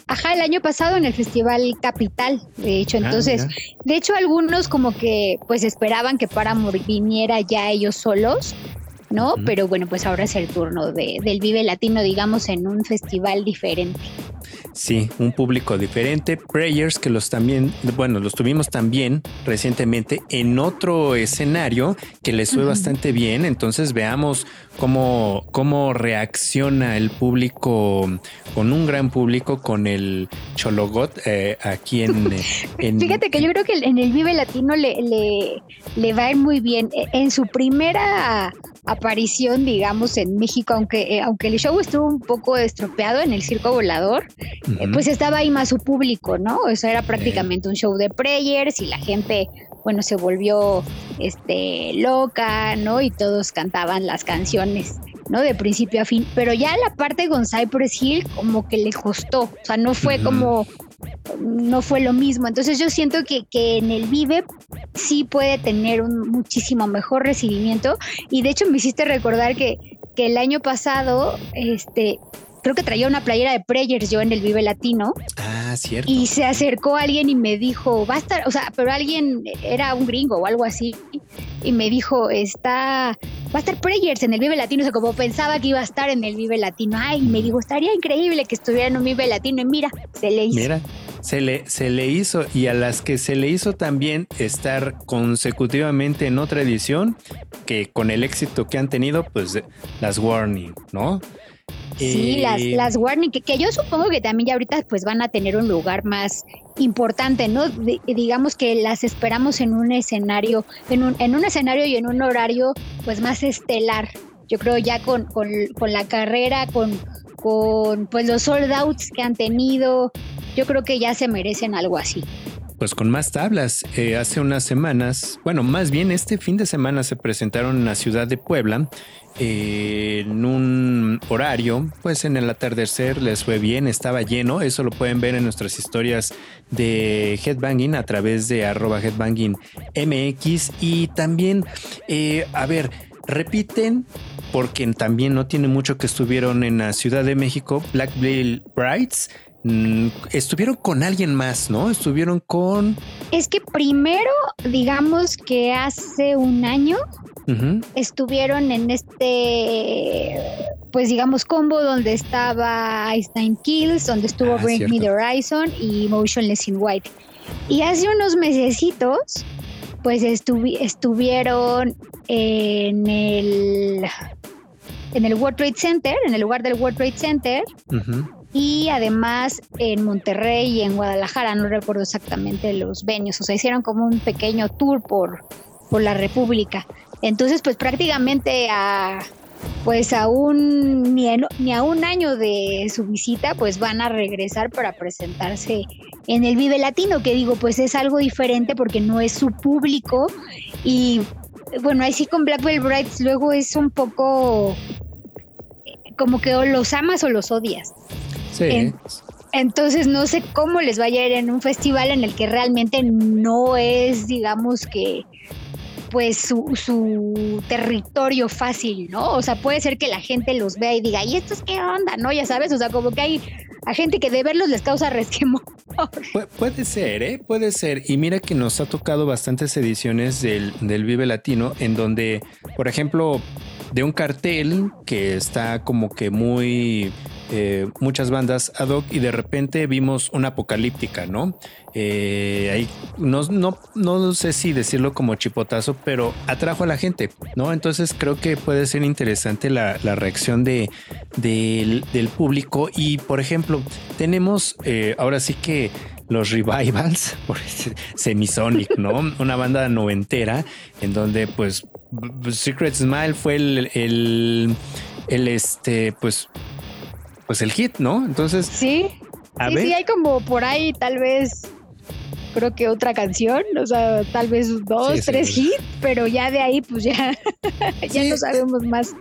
Ajá, el año pasado en el Festival Capital, de hecho. Entonces, Ah, de hecho, algunos como que pues esperaban que Paramore viniera ya ellos solos, ¿no? Pero bueno, pues ahora es el turno de, del Vive Latino, digamos, en un festival diferente. Sí, un público diferente. Prayers, que los también, bueno, los tuvimos también recientemente en otro escenario que les fue bastante bien. Entonces veamos cómo, cómo reacciona el público con un gran público, con el Chologot eh, aquí en, *laughs* en- Fíjate que yo creo que en el Vive Latino le, le, le va a ir muy bien. E- En su primera aparición, digamos, en México, aunque, eh, aunque el show estuvo un poco estropeado en el Circo Volador, eh, pues estaba ahí más su público, ¿no? Eso era prácticamente un show de prayers y la gente, bueno, se volvió este loca, ¿no? Y todos cantaban las canciones, ¿no? De principio a fin. Pero ya la parte con Cypress Hill como que le costó. O sea, no fue como no fue lo mismo. Entonces yo siento que, que en el Vive sí puede tener un muchísimo mejor recibimiento. Y de hecho me hiciste recordar que, que el año pasado, este, creo que traía una playera de Prayers yo en el Vive Latino Ah, cierto. y se acercó alguien y me dijo, va a estar, o sea, pero alguien era un gringo o algo así y me dijo, está, va a estar Prayers en el Vive Latino, o sea, como pensaba que iba a estar en el Vive Latino, ay, me dijo, estaría increíble que estuviera en un Vive Latino y mira, se le hizo. Mira, se le, se le hizo y a las que se le hizo también estar consecutivamente en otra edición, que con el éxito que han tenido, pues las Warning, ¿no? Sí, Eh, las, las warning, que, que yo supongo que también ya ahorita pues van a tener un lugar más importante, ¿no? Digamos que las esperamos en un escenario, en un, en un escenario y en un horario pues más estelar. Yo creo ya con, con, con la carrera, con, con pues los sold outs que han tenido, yo creo que ya se merecen algo así. Pues con más tablas. Eh, hace unas semanas, bueno, más bien este fin de semana se presentaron en la ciudad de Puebla eh, en un horario, pues en el atardecer les fue bien, estaba lleno. Eso lo pueden ver en nuestras historias de Headbanging a través de arroba Headbanging MX y también, eh, a ver, repiten porque también no tiene mucho que estuvieron en la Ciudad de México, Black Veil Brides. Mm, Estuvieron con alguien más, ¿no? Estuvieron con. Es que primero, digamos que hace un año estuvieron en este, pues digamos, combo donde estaba Einstein Kills, donde estuvo Ah, Break Me the Horizon y Motionless in White. Y hace unos mesecitos, pues estuvi- estuvieron en el, en el World Trade Center, en el lugar del World Trade Center, ujú. Y además en Monterrey y en Guadalajara, no recuerdo exactamente los venues, o sea, hicieron como un pequeño tour por, por la República. Entonces, pues prácticamente a pues a un ni, en- ni a un año de su visita, pues van a regresar para presentarse en el Vive Latino, que digo, pues es algo diferente porque no es su público y bueno, ahí sí con Blackwell Brides luego es un poco eh, como que o los amas o los odias. Sí. En- Entonces no sé cómo les vaya a ir en un festival en el que realmente no es, digamos que, pues su, su territorio fácil, ¿no? O sea, puede ser que la gente los vea y diga, ¿y estos qué onda? ¿No? Ya sabes, o sea, como que hay a gente que de verlos les causa resquemor. puede ser, ¿eh? Puede ser. Y mira que nos ha tocado bastantes ediciones del, del Vive Latino en donde, por ejemplo, de un cartel que está como que muy eh, muchas bandas ad hoc y de repente vimos una apocalíptica, ¿no? Eh, no, no, no sé si decirlo como chipotazo, pero atrajo a la gente, ¿no? Entonces creo que puede ser interesante la, reacción de, del, público y, por ejemplo, tenemos eh, ahora sí que los revivals *laughs* por Semisonic, ¿no? Una banda noventera en donde pues Secret Smile fue el, el, el este, pues pues el hit, ¿no? Entonces. Sí. sí, sí, hay como por ahí tal vez creo que otra canción, o sea, tal vez dos, tres hits, pero ya de ahí pues ya, *laughs* ya no sabemos más.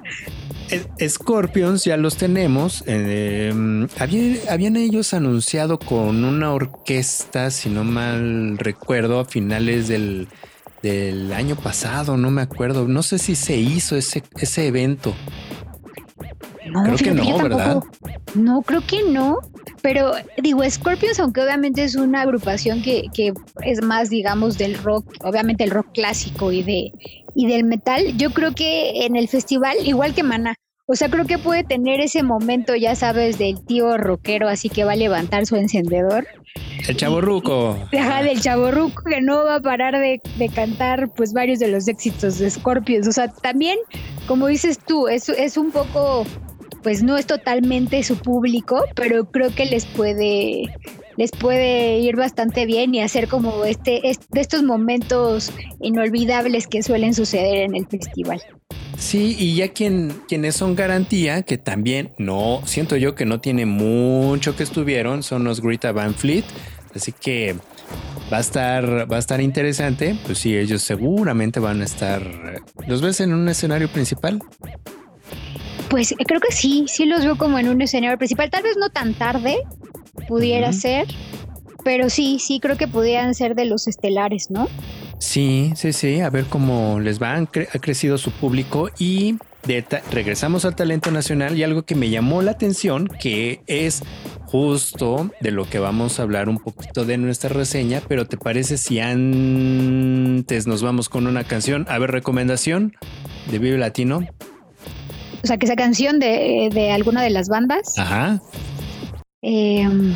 Scorpions ya los tenemos. Em, habían, ellos anunciado con una orquesta, si no mal recuerdo, a finales del, del año pasado, no me acuerdo. No sé si se hizo ese, ese evento. No, creo que no, ¿verdad? No, creo que no. Pero digo, Scorpions, aunque obviamente es una agrupación que, que es más, digamos, del rock, obviamente el rock clásico y de y del metal, yo creo que en el festival, igual que Mana, o sea, creo que puede tener ese momento, ya sabes, del tío rockero, así que va a levantar su encendedor. El chaborruco. Ajá, del chaborruco que no va a parar de, de, cantar pues varios de los éxitos de Scorpions. O sea, también, como dices tú, es, es un poco pues no es totalmente su público, pero creo que les puede les puede ir bastante bien y hacer como este, de estos momentos inolvidables que suelen suceder en el festival. Sí, y ya quien, quienes son garantía, que también no, siento yo que no tiene mucho que estuvieron, son los Greta Van Fleet, así que va a estar, va a estar interesante, pues sí, ellos seguramente van a estar, ¿los ves en un escenario principal? Pues eh, creo que sí, sí los veo como en un escenario principal, tal vez no tan tarde pudiera ser, pero sí, sí creo que pudieran ser de los estelares, ¿no? Sí, sí, sí, a ver cómo les va, ha crecido su público y regresamos al talento nacional y algo que me llamó la atención, que es justo de lo que vamos a hablar un poquito de nuestra reseña, pero ¿te parece si antes nos vamos con una canción? A ver, recomendación de Vive Latino. O sea, que esa canción de, de alguna de las bandas. Ajá. Em,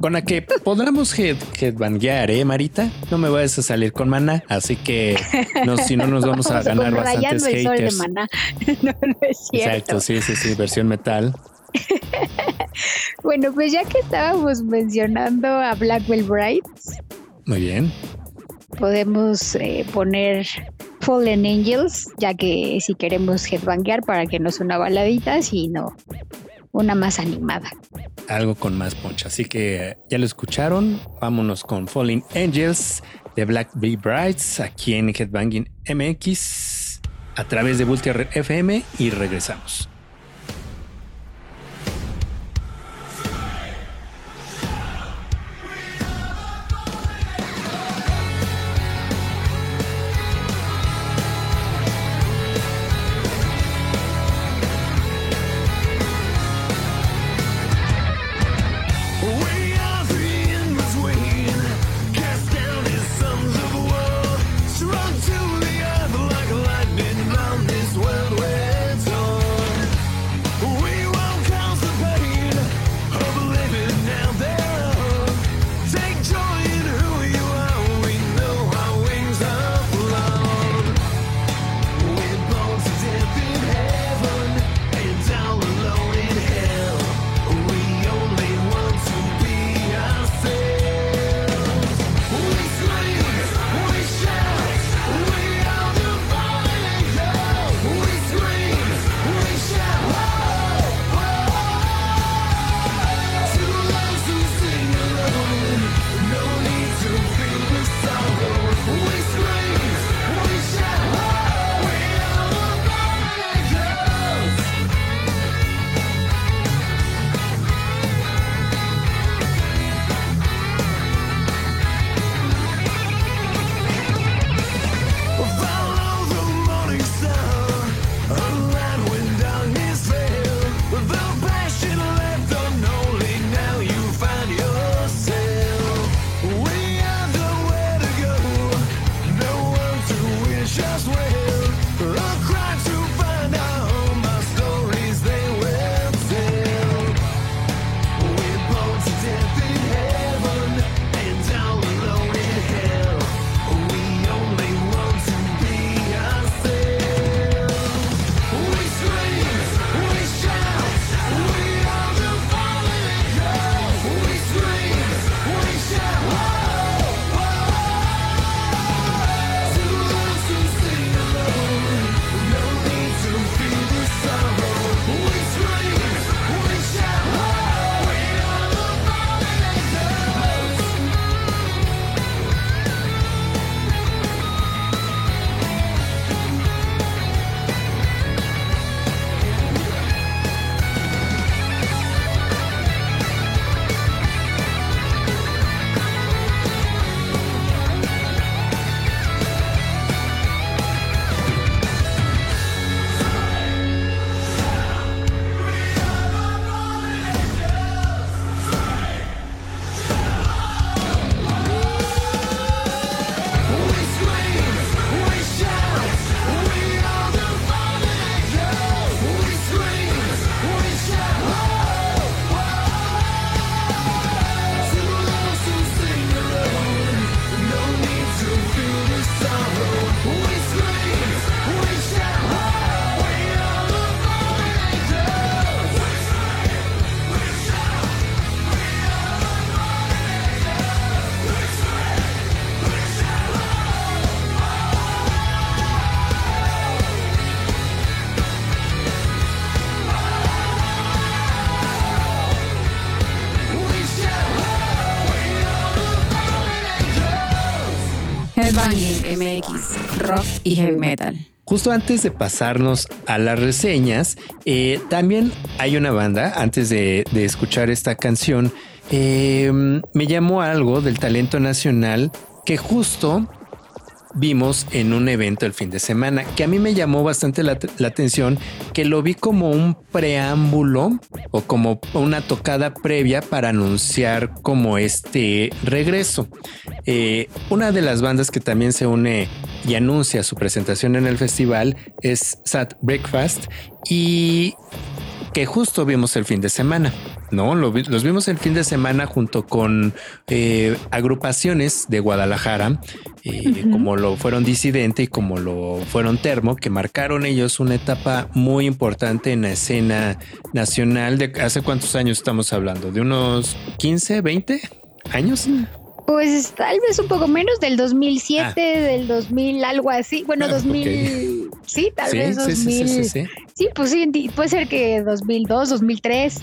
con la que podamos head, headbanguear, ¿eh, Marita? No me vayas a salir con maná, así que no, si no nos vamos a ganar bastantes haters. Sol de maná. *laughs* no, no es cierto. Exacto, sí, sí, sí, versión metal. *laughs* bueno, pues ya que estábamos mencionando a Blackwell Brights. Muy bien. Podemos eh, poner Fallen Angels, ya que si queremos headbanguear para que no sea una baladita, sino una más animada. Algo con más poncha. Así que ya lo escucharon. Vámonos con Fallen Angels de Black Bee Brights aquí en Headbanging MX a través de Vultier FM y regresamos. MX, rock y heavy metal. Justo antes de pasarnos a las reseñas, eh, también hay una banda, antes de, escuchar esta canción, eh, me llamó algo del talento nacional que justo vimos en un evento el fin de semana, que a mí me llamó bastante la, atención, que lo vi como un preámbulo o como una tocada previa para anunciar como este regreso. Eh, una de las bandas que también se une y anuncia su presentación en el festival es Sad Breakfast y que justo vimos el fin de semana. No, los vimos el fin de semana junto con eh, agrupaciones de Guadalajara, eh, como lo fueron Disidente y como lo fueron Termo, que marcaron ellos una etapa muy importante en la escena nacional. De hace cuántos años estamos hablando? ¿De unos 15, 20 años? Pues tal vez un poco menos del 2007, ah. del 2000, algo así. Bueno, 2000, ah, sí, tal vez 2000. Sí, sí, sí, pues sí, puede ser que 2002, 2003.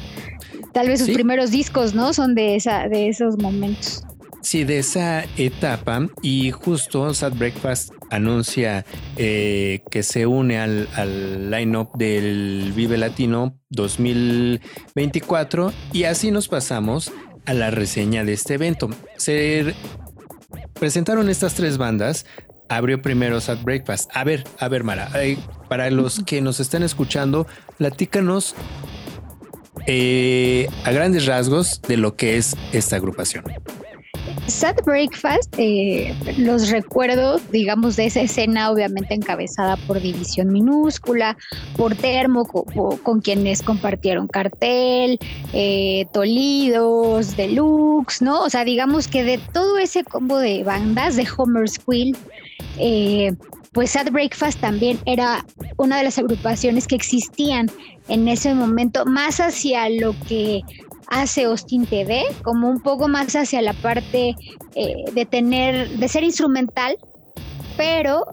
Tal vez sus primeros discos, ¿no? Son de, esa, de esos momentos. Sí, de esa etapa y justo Sad Breakfast anuncia eh, que se une al, al line-up del Vive Latino 2024 y así nos pasamos a la reseña de este evento. Se presentaron estas tres bandas. Abrió primero Sad Breakfast. A ver, a ver, Mara, eh, para los que nos están escuchando, platícanos eh, a grandes rasgos de lo que es esta agrupación. Sad Breakfast, eh, los recuerdo, digamos, de esa escena, obviamente encabezada por División Minúscula, por Termo, con, quienes compartieron cartel, eh, Tolidos, Deluxe, ¿no? O sea, digamos que de todo ese combo de bandas de Homer's Squill, eh, pues Sad Breakfast también era una de las agrupaciones que existían en ese momento, más hacia lo que hace Austin TV, como un poco más hacia la parte eh, de tener, de ser instrumental, pero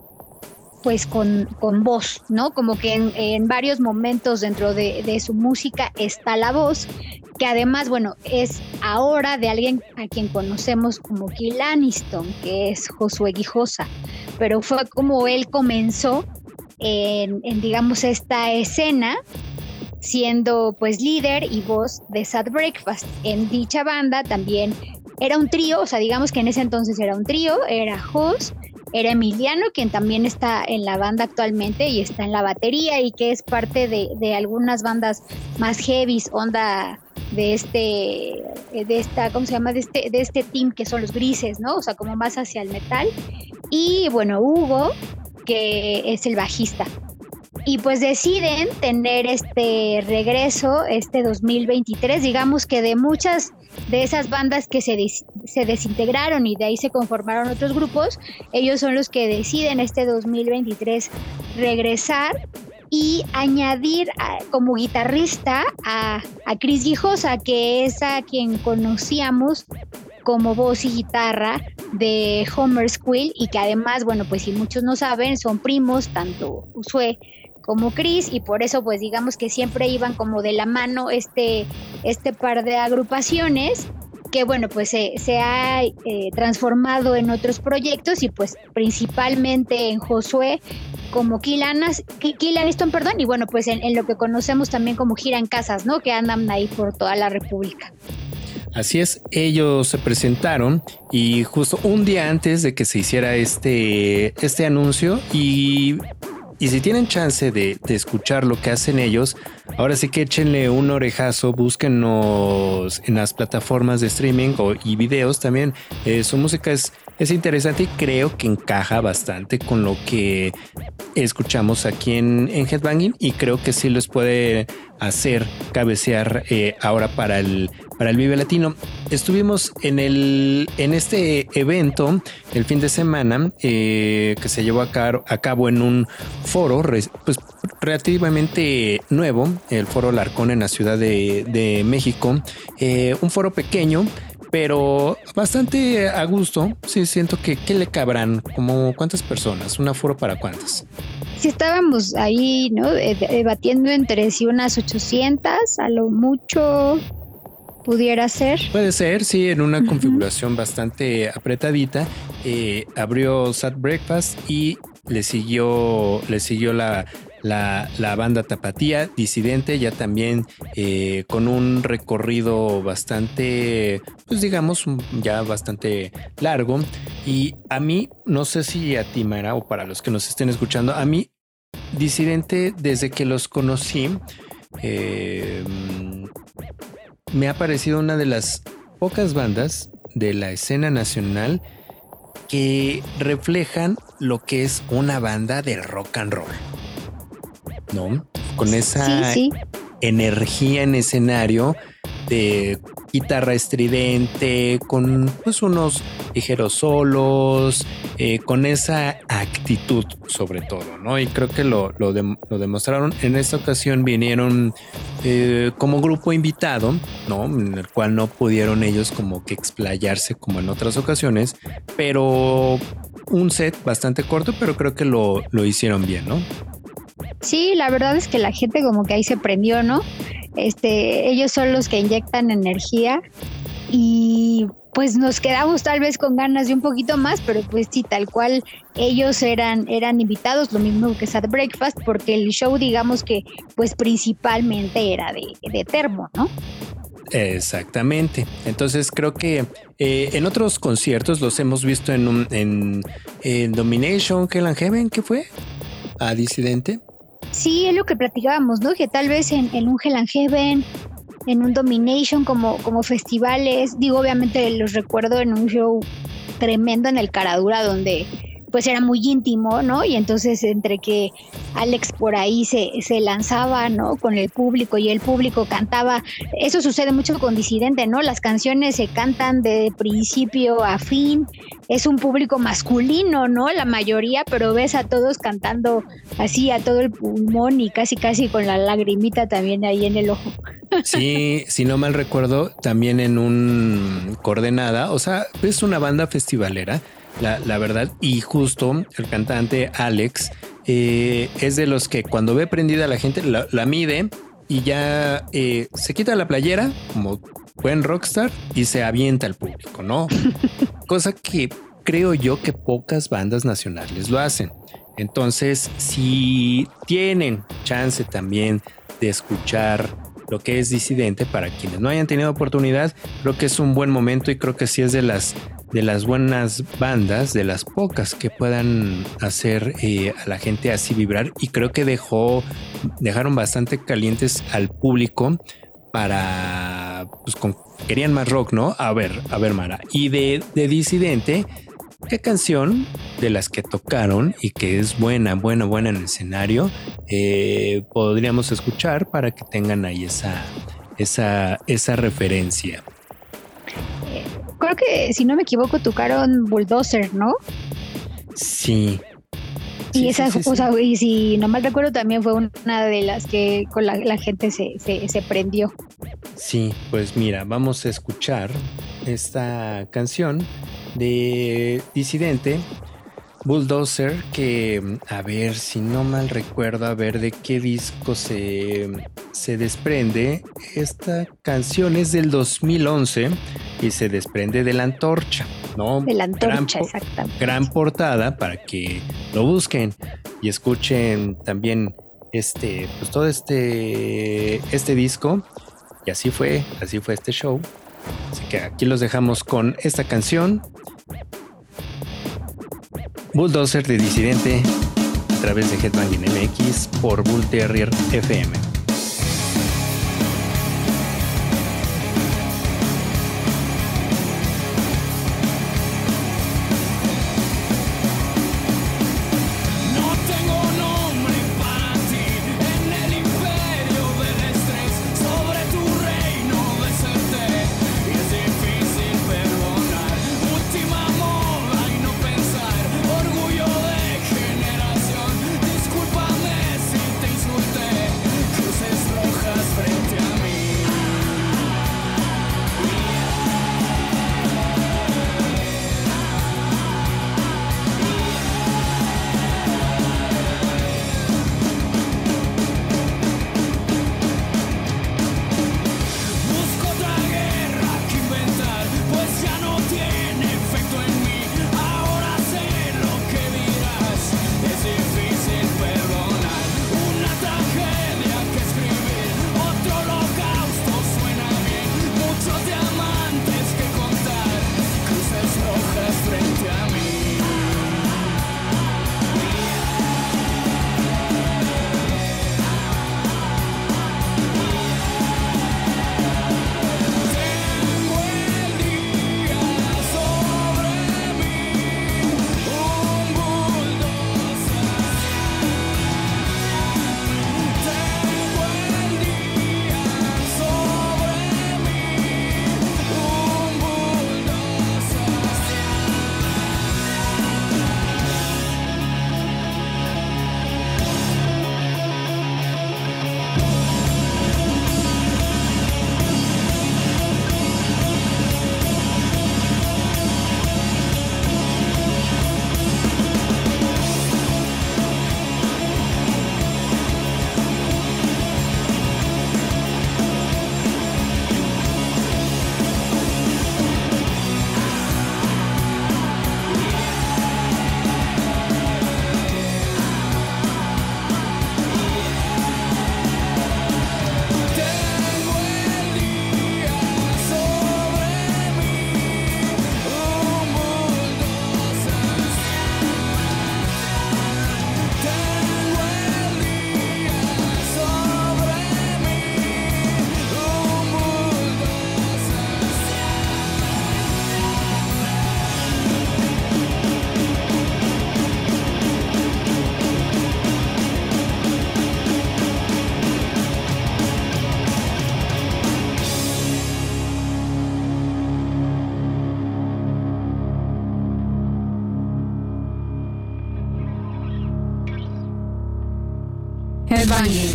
pues con, con voz, ¿no? Como que en, varios momentos dentro de, de, su música está la voz, que además, bueno, es ahora de alguien a quien conocemos como Kill Aniston, que es Josué Guijosa pero fue como él comenzó en, digamos, esta escena siendo pues líder y voz de Sad Breakfast. En dicha banda también era un trío, o sea, digamos que en ese entonces era un trío, era Jos, era Emiliano, quien también está en la banda actualmente y está en la batería y que es parte de, de algunas bandas más heavies, onda de este, de esta, ¿cómo se llama? De este, de este team que son los grises, ¿no? O sea, como más hacia el metal. Y bueno, Hugo, que es el bajista. Y pues deciden tener este regreso, este 2023, digamos que de muchas de esas bandas que se, se desintegraron y de ahí se conformaron otros grupos, ellos son los que deciden este 2023 regresar y añadir como guitarrista a, a Chris Guijosa, que es a quien conocíamos como voz y guitarra de Homer Squill y que además, bueno, pues si muchos no saben, son primos, tanto Usue como Chris y por eso pues digamos que siempre iban como de la mano este, este par de agrupaciones que bueno, pues se, ha eh, transformado en otros proyectos y pues principalmente en Josué como Kilanas, Kilaniston, perdón, y bueno, pues en, lo que conocemos también como Gira en Casas, ¿no? Que andan ahí por toda la República. Así es, ellos se presentaron y justo un día antes de que se hiciera este, este anuncio y y si tienen chance de, escuchar lo que hacen ellos, ahora sí que échenle un orejazo, búsquenos en las plataformas de streaming y videos también. Eh, su música es, es interesante y creo que encaja bastante con lo que escuchamos aquí en, Headbanging y creo que sí les puede hacer cabecear eh, ahora para el, para el Vive Latino. Estuvimos en, el, en este evento el fin de semana eh, que se llevó a cabo, en un foro pues, relativamente nuevo, el foro Larcón en la Ciudad de, México. Eh, un foro pequeño pero bastante a gusto. Sí, siento que, que le cabrán como cuántas personas, un aforo para cuántas. Sí, estábamos ahí, ¿no? Debatiendo entre si unas 800, a lo mucho pudiera ser. Puede ser, sí, en una configuración bastante apretadita. Eh, abrió Sat Breakfast y le siguió, le siguió la, la, banda Tapatía, Disidente, ya también eh, con un recorrido bastante, pues digamos, ya bastante largo. Y a mí, no sé si a ti, Mara, o para los que nos estén escuchando, a mí, Disidente, desde que los conocí, eh, me ha parecido una de las pocas bandas de la escena nacional que reflejan lo que es una banda de rock and roll. ¿No? Con esa energía en escenario de guitarra estridente, con pues unos ligeros solos, eh, con esa actitud sobre todo, ¿no? Y creo que lo, lo, demostraron. En esta ocasión vinieron eh, como grupo invitado, ¿no? En el cual no pudieron ellos como que explayarse como en otras ocasiones, pero un set bastante corto, pero creo que lo, lo hicieron bien, ¿no? Sí, la verdad es que la gente como que ahí se prendió, ¿no? Este, ellos son los que inyectan energía y pues nos quedamos tal vez con ganas de un poquito más, pero pues sí, tal cual ellos eran, eran invitados, lo mismo que Sad Breakfast, porque el show digamos que pues principalmente era de, de termo, ¿no? Exactamente. Entonces creo que eh, en otros conciertos los hemos visto en, un, en, en Domination, Hell Heaven, ¿qué fue? a Disidente? Sí, es lo que platicábamos, ¿no? Que tal vez en, un Hell Heaven, en un Domination como, como festivales, digo, obviamente los recuerdo en un show tremendo en el Caradura donde pues era muy íntimo, ¿no? Y entonces entre que Alex por ahí se, se lanzaba, ¿no? Con el público y el público cantaba, eso sucede mucho con Disidente, ¿no? Las canciones se cantan de principio a fin, es un público masculino, ¿no? La mayoría, pero ves a todos cantando así a todo el pulmón y casi casi con la lagrimita también ahí en el ojo. *laughs* Sí, si no mal recuerdo, también en un coordenada, o sea, es una banda festivalera la, verdad. Y justo el cantante Alex eh, es de los que cuando ve prendida a la gente la, mide y ya eh, se quita la playera como buen rockstar y se avienta al público, ¿no? *laughs* Cosa que creo yo que pocas bandas nacionales lo hacen. Entonces, si tienen chance también de escuchar lo que es disidente para quienes no hayan tenido oportunidad, creo que es un buen momento y creo que sí es de las de las buenas bandas, de las pocas que puedan hacer eh, a la gente así vibrar y creo que dejó, dejaron bastante calientes al público para, pues querían más rock, ¿no? A ver, a ver, Mara. Y de, de Disidente, ¿qué canción de las que tocaron y que es buena, buena, buena en el escenario eh, podríamos escuchar para que tengan ahí esa, esa, esa referencia? creo que si no me equivoco tocaron Bulldozer, ¿no? Sí. Y esa, o y si no mal recuerdo, también fue una de las que con la, gente se, se, prendió. Sí, pues mira, vamos a escuchar esta canción de Disidente Bulldozer, que a ver si no mal recuerdo, a ver de qué disco se, se desprende. Esta canción es del 2011 y se desprende de la antorcha, ¿no? De la antorcha, exactamente. Gran portada para que lo busquen y escuchen también este, pues todo este, este disco. Y así fue, así fue este show. Así que aquí los dejamos con esta canción Bulldozer de Disidente a través de Headbanging MX por Bull Terrier FM.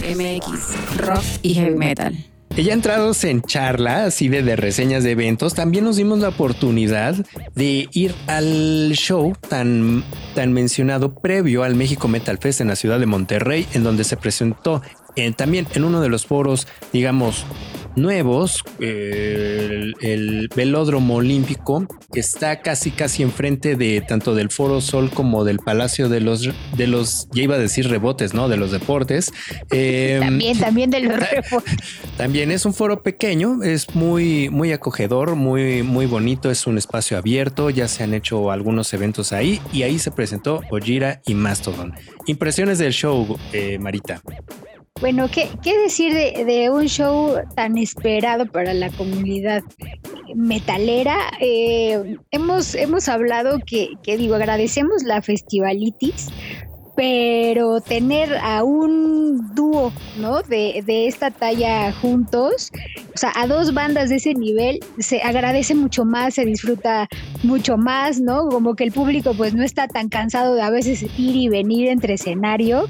MX, rock y heavy metal. Ya entrados en charla, así de, de, reseñas de eventos, también nos dimos la oportunidad de ir al show tan, tan mencionado previo al México Metal Fest en la ciudad de Monterrey, en donde se presentó eh, también en uno de los foros, digamos, nuevos, eh, el, velódromo olímpico, está casi casi enfrente de tanto del Foro Sol como del Palacio de los, de los, ya iba a decir rebotes, ¿no? De los deportes. Em, también, *laughs* también de los rebotes. También es un foro pequeño, es muy, muy acogedor, muy, muy bonito, es un espacio abierto, ya se han hecho algunos eventos ahí y ahí se presentó Ojira y Mastodon. Impresiones del show, eh, Marita. Bueno, ¿qué, decir de, un show tan esperado para la comunidad metalera? Eh, hemos, hemos hablado que, digo, agradecemos la festivalitis, pero tener a un dúo, ¿no? De, de, esta talla juntos, o sea, a dos bandas de ese nivel, se agradece mucho más, se disfruta mucho más, ¿no? Como que el público pues no está tan cansado de a veces ir y venir entre escenario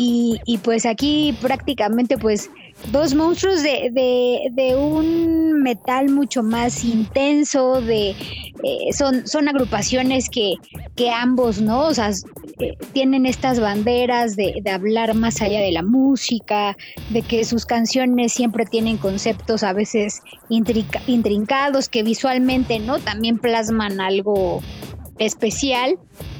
y, pues aquí prácticamente pues dos monstruos de, un metal mucho más intenso, de eh, son, son agrupaciones que, que ambos, ¿no? O sea, eh, tienen estas banderas de, de, hablar más allá de la música, de que sus canciones siempre tienen conceptos a veces intrincados, que visualmente, ¿no? También plasman algo especial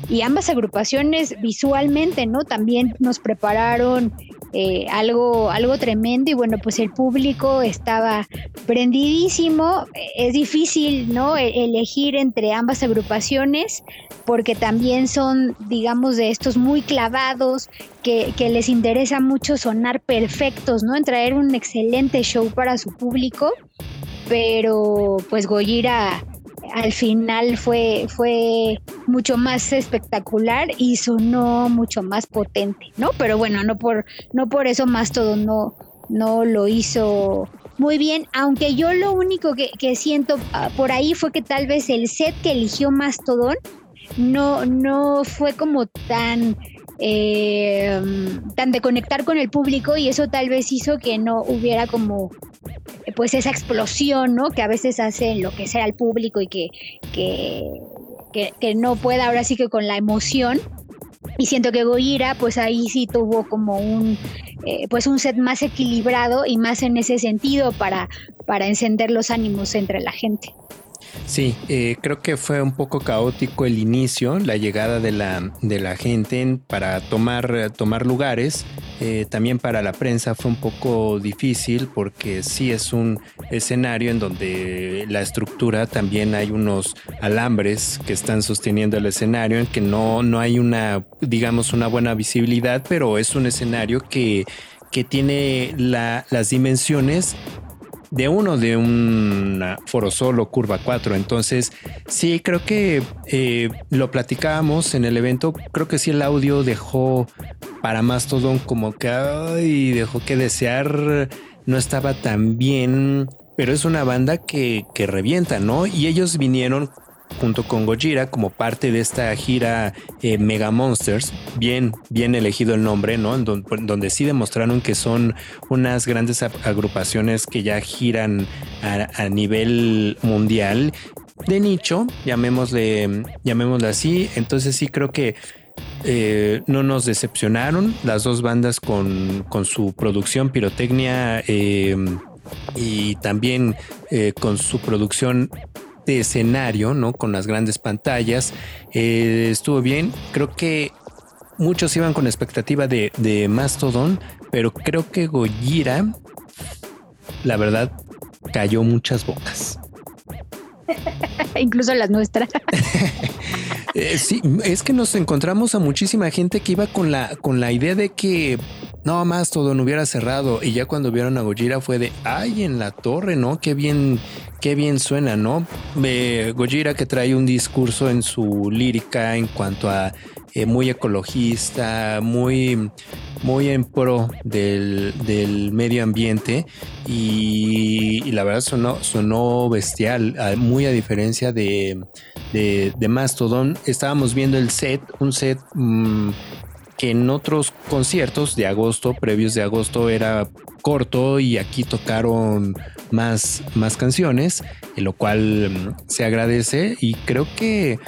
y ambas agrupaciones visualmente, ¿no? También nos prepararon eh, algo, algo tremendo y bueno, pues el público estaba prendidísimo. Es difícil, ¿no? E-, elegir entre ambas agrupaciones porque también son, digamos, de estos muy clavados que, que les interesa mucho sonar perfectos, ¿no? En traer un excelente show para su público. Pero pues Goyira al final fue, fue mucho más espectacular y sonó mucho más potente, ¿no? Pero bueno, no por, no por eso todo no, no lo hizo muy bien, aunque yo lo único que, siento ah, por ahí fue que tal vez el set que eligió Mastodon no, no fue como tan eh, tan de conectar con el público y eso tal vez hizo que no hubiera como pues esa explosión, ¿no? Que a veces hace lo que sea al público y que, que, no pueda ahora sí que con la emoción. Y siento que Goira, pues ahí sí tuvo como un, eh, pues un set más equilibrado y más en ese sentido para, para encender los ánimos entre la gente. Sí, eh, creo que fue un poco caótico el inicio, la llegada de la, de la gente para tomar, tomar lugares. Eh, también para la prensa fue un poco difícil porque sí es un escenario en donde la estructura también hay unos alambres que están sosteniendo el escenario, en que no, no hay una, digamos, una buena visibilidad, pero es un escenario que, que tiene las dimensiones de uno de un foro solo curva 4. Entonces, sí, creo que eh, lo platicábamos en el evento. Creo que sí el audio dejó para Mastodon como que ay, dejó que desear. No estaba tan bien, pero es una banda que, que revienta, ¿no? Y ellos vinieron junto con Gojira como parte de esta gira eh, Mega Monsters. Bien, bien elegido el nombre, ¿no? donde, sí demostraron que son unas grandes agrupaciones que ya giran a, nivel mundial de nicho, llamémosle, así. Entonces sí creo que eh, no nos decepcionaron las dos bandas con, su producción pirotecnia eh, y también con su producción escenario, ¿no? Con las grandes pantallas. Eh, estuvo bien. Creo que muchos iban con expectativa de, de Mastodon, pero creo que Gojira, la verdad, cayó muchas bocas. *laughs* Incluso las nuestras. *laughs* Eh, sí, es que nos encontramos a muchísima gente que iba con la, con la idea de que no más todo no hubiera cerrado y ya cuando vieron a Gojira fue de ay en la torre, ¿no? Qué bien, qué bien suena, ¿no? Eh, que trae un discurso en su lírica en cuanto a eh, muy ecologista, muy, muy en pro del, medio ambiente y, la verdad sonó, sonó bestial, muy a diferencia de, de, Mastodon. Estábamos viendo el set, un set... Mm, que en otros conciertos de agosto, previos de agosto, era corto y aquí tocaron más, más canciones, en lo cual mm, se agradece y creo que,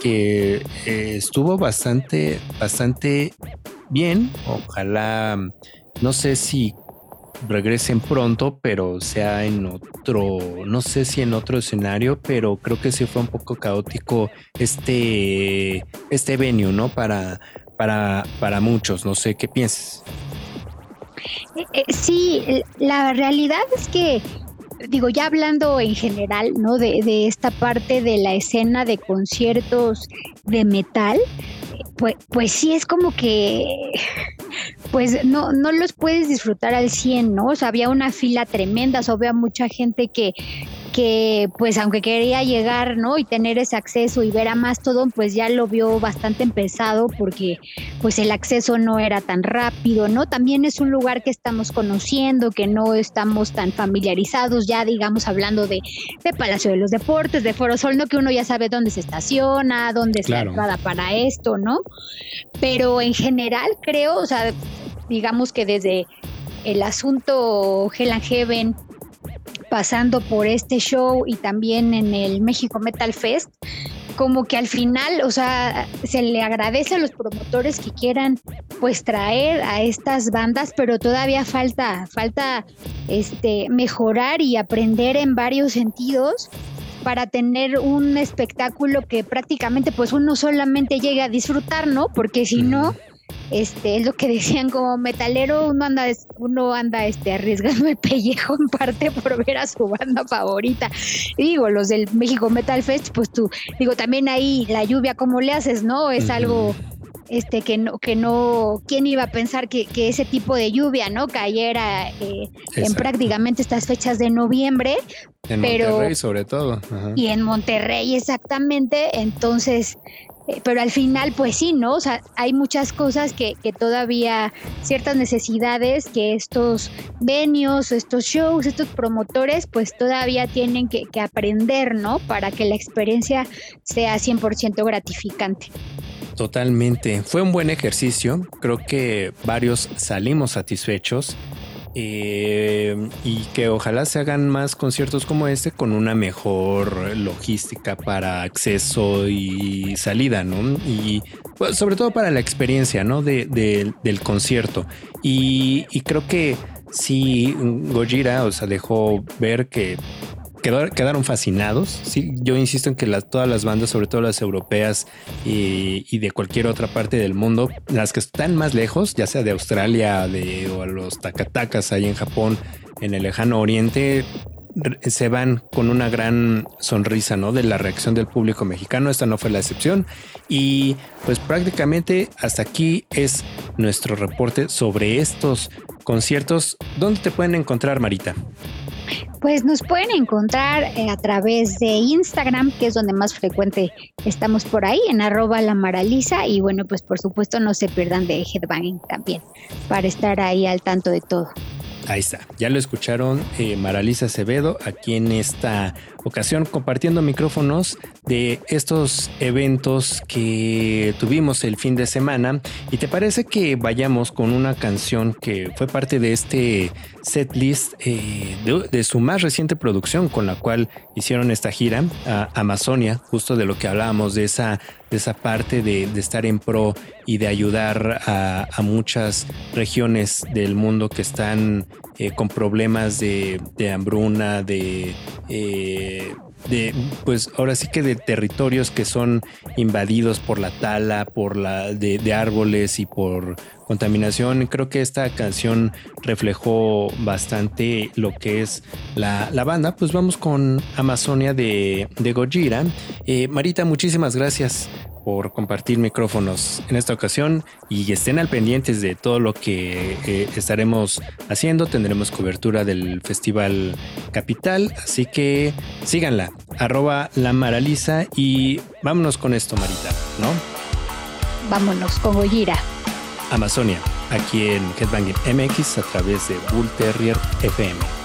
que eh, estuvo bastante, bastante bien. Ojalá, no sé si regresen pronto, pero sea en otro, no sé si en otro escenario, pero creo que sí fue un poco caótico este, este venue, ¿no? Para, para, para muchos, no sé qué piensas. Eh, sí, la realidad es que digo, ya hablando en general, ¿no? De, de, esta parte de la escena de conciertos de metal, pues, pues sí es como que, pues no, no los puedes disfrutar al 100, ¿no? O sea, había una fila tremenda, o sea, había mucha gente que, que pues aunque quería llegar, ¿no? Y tener ese acceso y ver a más todo, pues ya lo vio bastante empezado porque pues el acceso no era tan rápido, ¿no? También es un lugar que estamos conociendo, que no estamos tan familiarizados, ya digamos hablando de, de Palacio de los Deportes, de Foro Sol, ¿no? Que uno ya sabe dónde se estaciona, dónde es la entrada para esto, ¿no? Pero en general creo, o sea, digamos que desde el asunto Hell and Heaven pasando por este show y también en el México Metal Fest, como que al final, o sea, se le agradece a los promotores que quieran pues traer a estas bandas, pero todavía falta, falta este mejorar y aprender en varios sentidos para tener un espectáculo que prácticamente pues uno solamente llegue a disfrutar, ¿no? Porque si no, este, es lo que *laughs* decían como metalero, uno anda, uno anda este, arriesgando el pellejo en parte por ver a su banda favorita. digo, los del México Metal Fest, pues tú, digo, también ahí la lluvia, ¿cómo le haces, no? Es algo este que no que no quién iba a pensar que, ese tipo de lluvia no cayera eh, en prácticamente estas fechas de noviembre en pero Monterrey sobre todo y en Monterrey exactamente. Entonces pero al final, pues sí, ¿no? O sea, hay muchas cosas que, que todavía, ciertas necesidades que estos venios, estos shows, estos promotores, pues todavía tienen que, que aprender, ¿no? Para que la experiencia sea 100% gratificante. Totalmente. Fue un buen ejercicio. Creo que varios salimos satisfechos. Eh, y que ojalá se hagan más conciertos como este con una mejor logística para acceso y salida, ¿no? Y pues, sobre todo para la experiencia, ¿no? De, del concierto. Y, creo que sí, Gojira, o dejó ver que quedaron fascinados. Sí, yo insisto en que todas las bandas, sobre todo las europeas y, de cualquier otra parte del mundo, las que están más lejos, ya sea de Australia de, o a los Takatakas ahí en Japón, en el lejano oriente, se van con una gran sonrisa, ¿no? De la reacción del público mexicano. Esta no fue la excepción. Y pues prácticamente hasta aquí es nuestro reporte sobre estos conciertos. ¿Dónde te pueden encontrar, Marita? Pues nos pueden encontrar eh, a través de Instagram, que es donde más frecuente estamos por ahí, en arroba la maraliza. Y bueno, pues por supuesto no se pierdan de Headbanging también, para estar ahí al tanto de todo. Ahí está, ya lo escucharon eh, Maralisa Acevedo aquí en esta ocasión compartiendo micrófonos de estos eventos que tuvimos el fin de semana. ¿Y te parece que vayamos con una canción que fue parte de este set list eh, de, su más reciente producción con la cual hicieron esta gira a Amazonia, justo de lo que hablábamos, de esa, de esa parte de, estar en pro y de ayudar a, muchas regiones del mundo que están eh, con problemas de, hambruna, de... Eh, de pues ahora sí que de territorios que son invadidos por la tala, por la de, árboles y por contaminación. Creo que esta canción reflejó bastante lo que es la, banda. Pues vamos con Amazonia de, de Gojira. Eh, Marita, muchísimas gracias por compartir micrófonos en esta ocasión y estén al pendientes de todo lo que eh, estaremos haciendo. Tendremos cobertura del Festival Capital, así que síganla, arroba la Maraliza y vámonos con esto, Marita, ¿no? Vámonos con Goyira. Amazonia, aquí en Headbanging MX a través de Bull Terrier FM.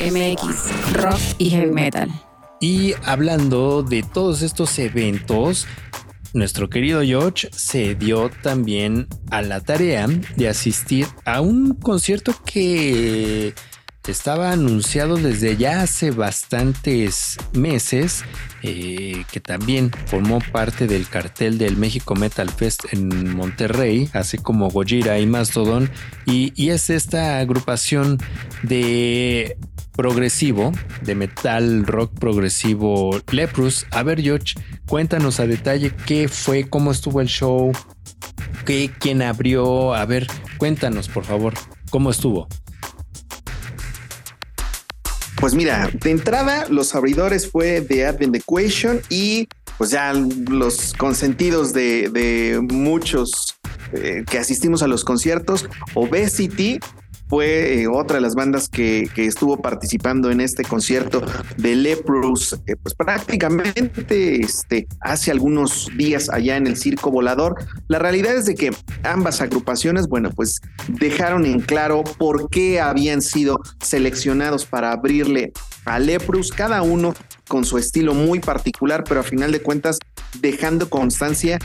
MX, rock y heavy metal. Y hablando de todos estos eventos, nuestro querido George se dio también a la tarea de asistir a un concierto que estaba anunciado desde ya hace bastantes meses, eh, que también formó parte del cartel del México Metal Fest en Monterrey, así como Gojira y Mastodon, y, y es esta agrupación de progresivo, de metal rock progresivo Leprus. A ver, George, cuéntanos a detalle qué fue, cómo estuvo el show, qué, quién abrió. A ver, cuéntanos, por favor, cómo estuvo. Pues mira, de entrada, los abridores fue The Advent Equation y pues ya los consentidos de, de muchos eh, que asistimos a los conciertos, Obesity, fue eh, otra de las bandas que, estuvo participando en este concierto de Leprous, eh, pues prácticamente este, hace algunos días allá en el Circo Volador. La realidad es de que ambas agrupaciones, bueno, pues dejaron en claro por qué habían sido seleccionados para abrirle a Leprous, cada uno con su estilo muy particular, pero a final de cuentas dejando constancia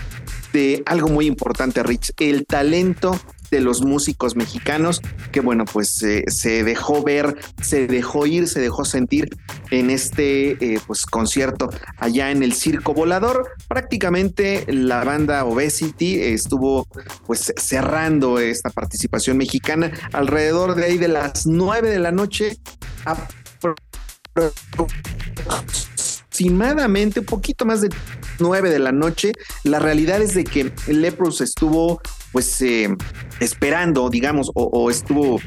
de algo muy importante, Rich, el talento de los músicos mexicanos, que bueno, pues eh, se dejó ver, se dejó ir, se dejó sentir en este eh, pues concierto allá en el Circo Volador. Prácticamente la banda Obesity estuvo pues cerrando esta participación mexicana alrededor de ahí de las nueve de la noche aproximadamente un poquito más de 9 de la noche. La realidad es de que Lepros estuvo pues eh, esperando, digamos, o, estuvo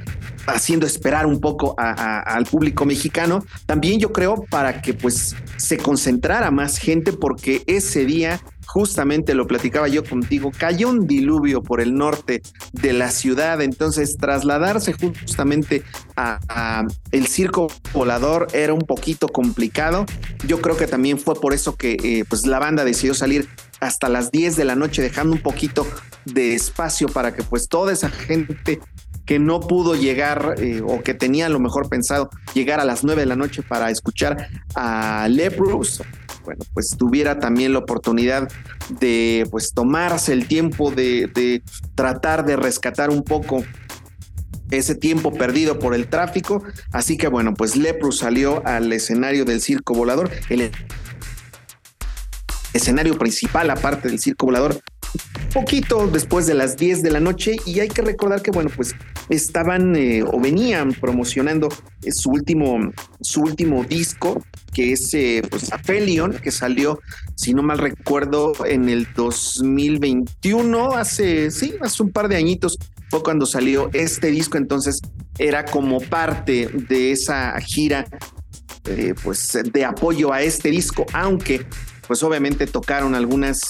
haciendo esperar un poco al público mexicano. También yo creo para que pues se concentrara más gente porque ese día justamente lo platicaba yo contigo, cayó un diluvio por el norte de la ciudad, entonces trasladarse justamente a, el circo volador era un poquito complicado. Yo creo que también fue por eso que eh, pues la banda decidió salir hasta las 10 de la noche, dejando un poquito de espacio para que pues toda esa gente que no pudo llegar eh, o que tenía a lo mejor pensado llegar a las 9 de la noche para escuchar a Leprous, bueno, pues tuviera también la oportunidad de pues tomarse el tiempo de, de tratar de rescatar un poco ese tiempo perdido por el tráfico. Así que bueno, pues Leprous salió al escenario del circo volador, el escenario principal aparte del circo volador poquito después de las 10 de la noche y hay que recordar que bueno pues estaban eh, o venían promocionando eh, su último su último disco que es eh, pues que salió si no mal recuerdo en el 2021 hace sí hace un par de añitos fue cuando salió este disco. Entonces era como parte de esa gira pues de apoyo a este disco aunque pues obviamente tocaron algunas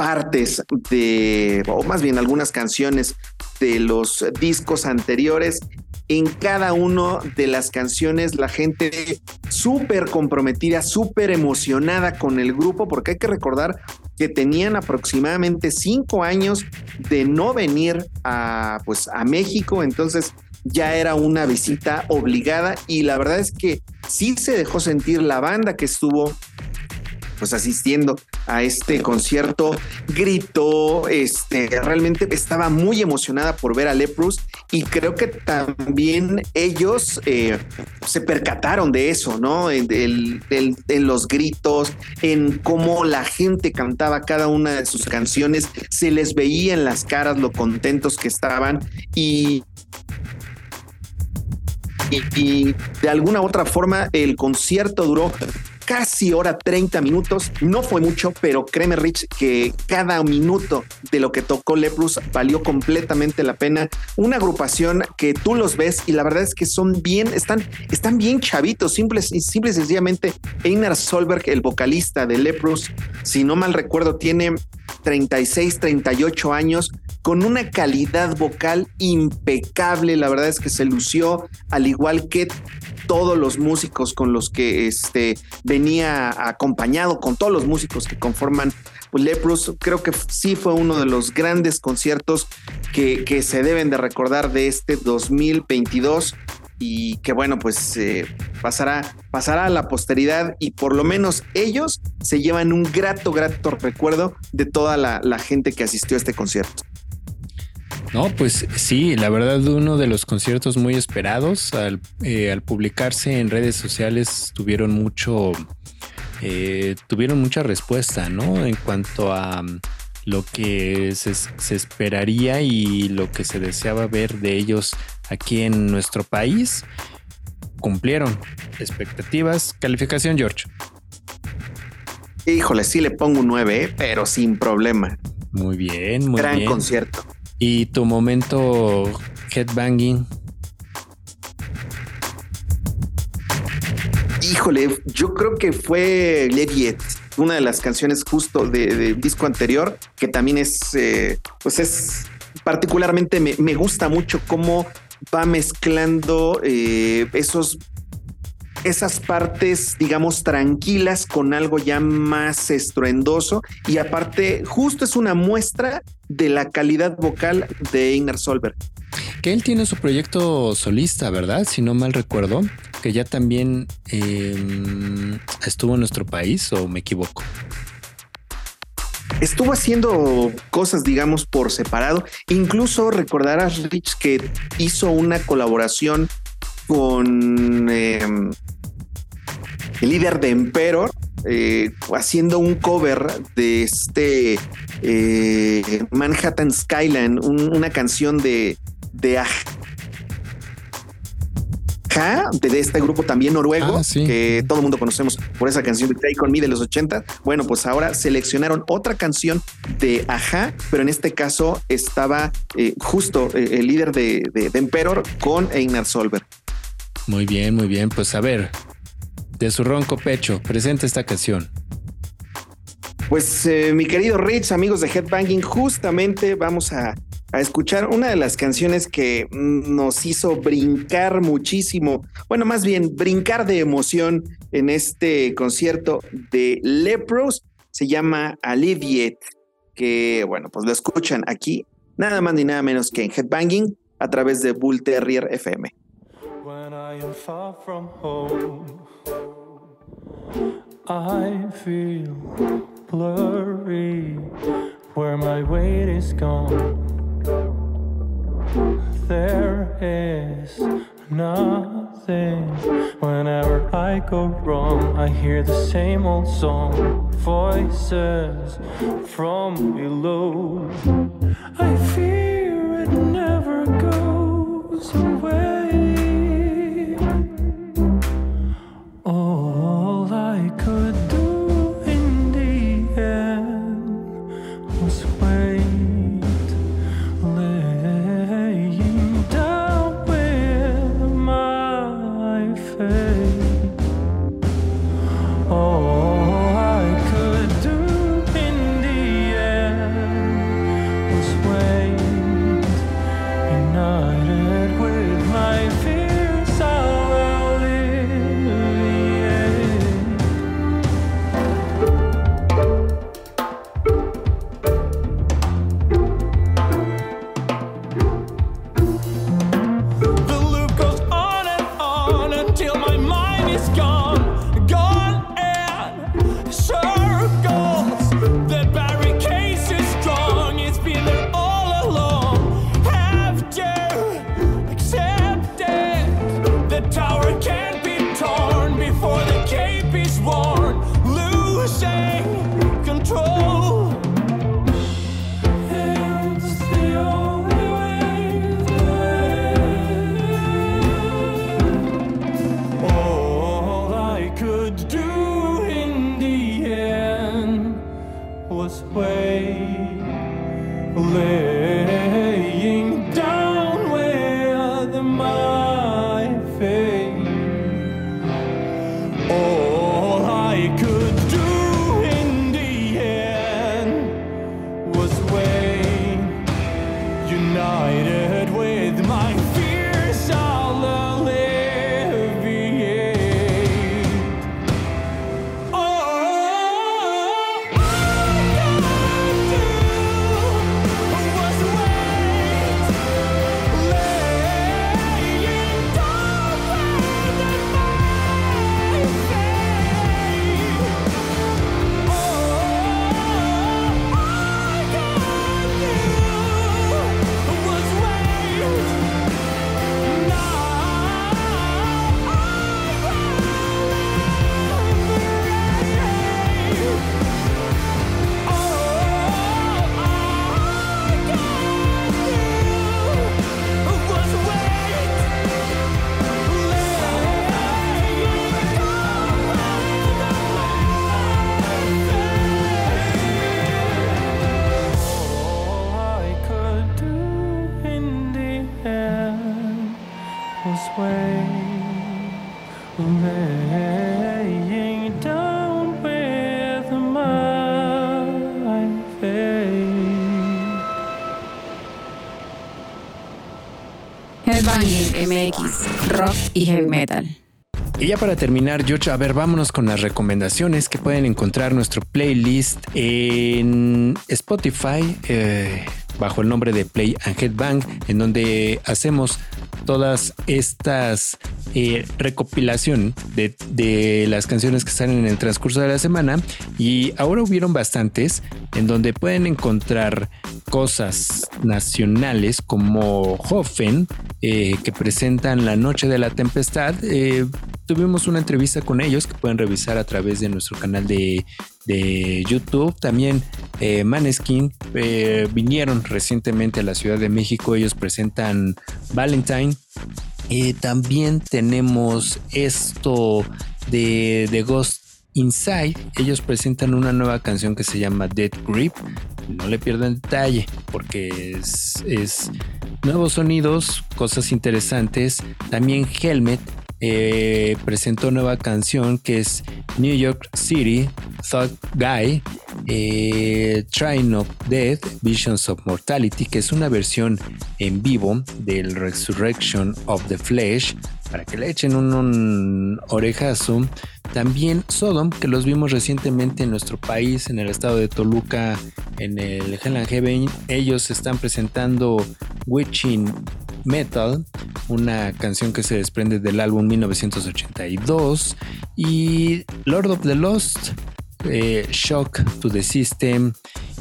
partes de, o más bien algunas canciones de los discos anteriores. En cada una de las canciones la gente súper comprometida, súper emocionada con el grupo, porque hay que recordar que tenían aproximadamente cinco años de no venir a, pues, a México, entonces ya era una visita obligada y la verdad es que sí se dejó sentir la banda que estuvo pues asistiendo a este concierto, gritó, este, realmente estaba muy emocionada por ver a Leprous y creo que también ellos eh, se percataron de eso, ¿no? En, los gritos, en cómo la gente cantaba cada una de sus canciones, se les veía en las caras lo contentos que estaban y y, de alguna otra forma el concierto duró casi hora 30 minutos. No fue mucho, pero créeme, Rich, que cada minuto de lo que tocó Leprus valió completamente la pena. Una agrupación que tú los ves y la verdad es que son bien, están, están bien chavitos, simples y simple sencillamente. Einar Solberg, el vocalista de Leprus, si no mal recuerdo, tiene 36, 38 años con una calidad vocal impecable. La verdad es que se lució al igual que todos los músicos con los que este, acompañado, con todos los músicos que conforman pues, Leprous. Creo que sí fue uno de los grandes conciertos que, que se deben de recordar de este 2022 y que bueno, pues eh, pasará, pasará a la posteridad y por lo menos ellos se llevan un grato, grato recuerdo de toda la, gente que asistió a este concierto. No, pues sí, la verdad uno de los conciertos muy esperados al, eh, al publicarse en redes sociales tuvieron mucho, eh, tuvieron mucha respuesta, ¿no? En cuanto a lo que se, esperaría y lo que se deseaba ver de ellos aquí en nuestro país, cumplieron expectativas. Calificación, George. Híjole, sí le pongo un 9, ¿eh? pero sin problema. Muy bien, muy bien. Gran concierto. ¿Y tu momento headbanging? Híjole, yo creo que fue Leviet una de las canciones justo de, disco anterior, que también es, eh, pues es particularmente me, gusta mucho cómo va mezclando eh, esos esas partes, digamos, tranquilas con algo ya más estruendoso y aparte justo es una muestra de la calidad vocal de Ignar Solberg. Que él tiene su proyecto solista, ¿verdad? Si no mal recuerdo, que ya también em, estuvo en nuestro país o me equivoco. Estuvo haciendo cosas, digamos, por separado. Incluso recordarás, Rich, que hizo una colaboración con em, el líder de Emperor, eh, haciendo un cover de este eh, Manhattan Skyline, una canción de, de de este grupo también noruego, ah, que todo el mundo conocemos por esa canción de Take On Me de los 80. Bueno, pues ahora seleccionaron otra canción de Aja, pero en este caso estaba eh, justo el líder de, Emperor con Einar Solberg. Muy bien, muy bien. Pues a ver, de su ronco pecho, presenta esta canción. Pues eh, mi querido Rich, amigos de Headbanging, justamente vamos a a escuchar una de las canciones que nos hizo brincar muchísimo, bueno, más bien brincar de emoción en este concierto de Lepros, se llama Aliviet, que bueno, pues lo escuchan aquí, nada más ni nada menos que en Headbanging a través de Bull Terrier FM. I feel blurry where my weight is gone. There is nothing. Whenever I go wrong, I hear the same old song. Voices from below. I fear it never goes away. MX, rock y heavy metal. Y ya para terminar, George, a ver, vámonos con las recomendaciones que pueden encontrar nuestro playlist en Spotify. Eh, bajo el nombre de Play and Headbang, en donde hacemos todas estas eh, recopilación de, de, las canciones que salen en el transcurso de la semana y ahora hubieron bastantes en donde pueden encontrar cosas nacionales como Hoffen eh, que presentan La Noche de la Tempestad. Eh, tuvimos una entrevista con ellos que pueden revisar a través de nuestro canal de, de YouTube. También eh, Maneskin eh, vinieron recientemente a la Ciudad de México. Ellos presentan Valentine. También tenemos esto de, de Ghost Inside. Ellos presentan una nueva canción que se llama Dead Grip. No le pierdan detalle porque es, nuevos sonidos, cosas interesantes. También Helmet eh, presentó nueva canción que es New York City, Thought Guy, eh, Train of Death, Visions of Mortality, que es una versión en vivo del Resurrection of the Flesh, para que le echen un, orejazo. También Sodom, que los vimos recientemente en nuestro país, en el estado de Toluca, en el Hell and Heaven. Ellos están presentando Witching Metal, una canción que se desprende del álbum 1982. Y Lord of the Lost, eh, Shock to the System.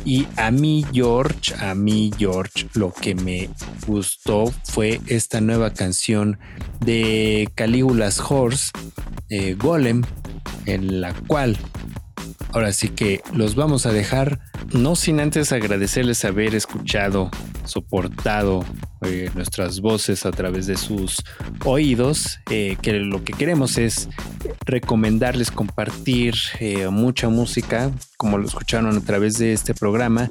Y a mí, George, a mí, George, lo que me gustó fue esta nueva canción de Caligula's Horse, eh, Golem, en la cual ahora sí que los vamos a dejar, no sin antes agradecerles haber escuchado, soportado eh, nuestras voces a través de sus oídos, eh, que lo que queremos es recomendarles compartir eh, mucha música, como lo escucharon a través de este programa,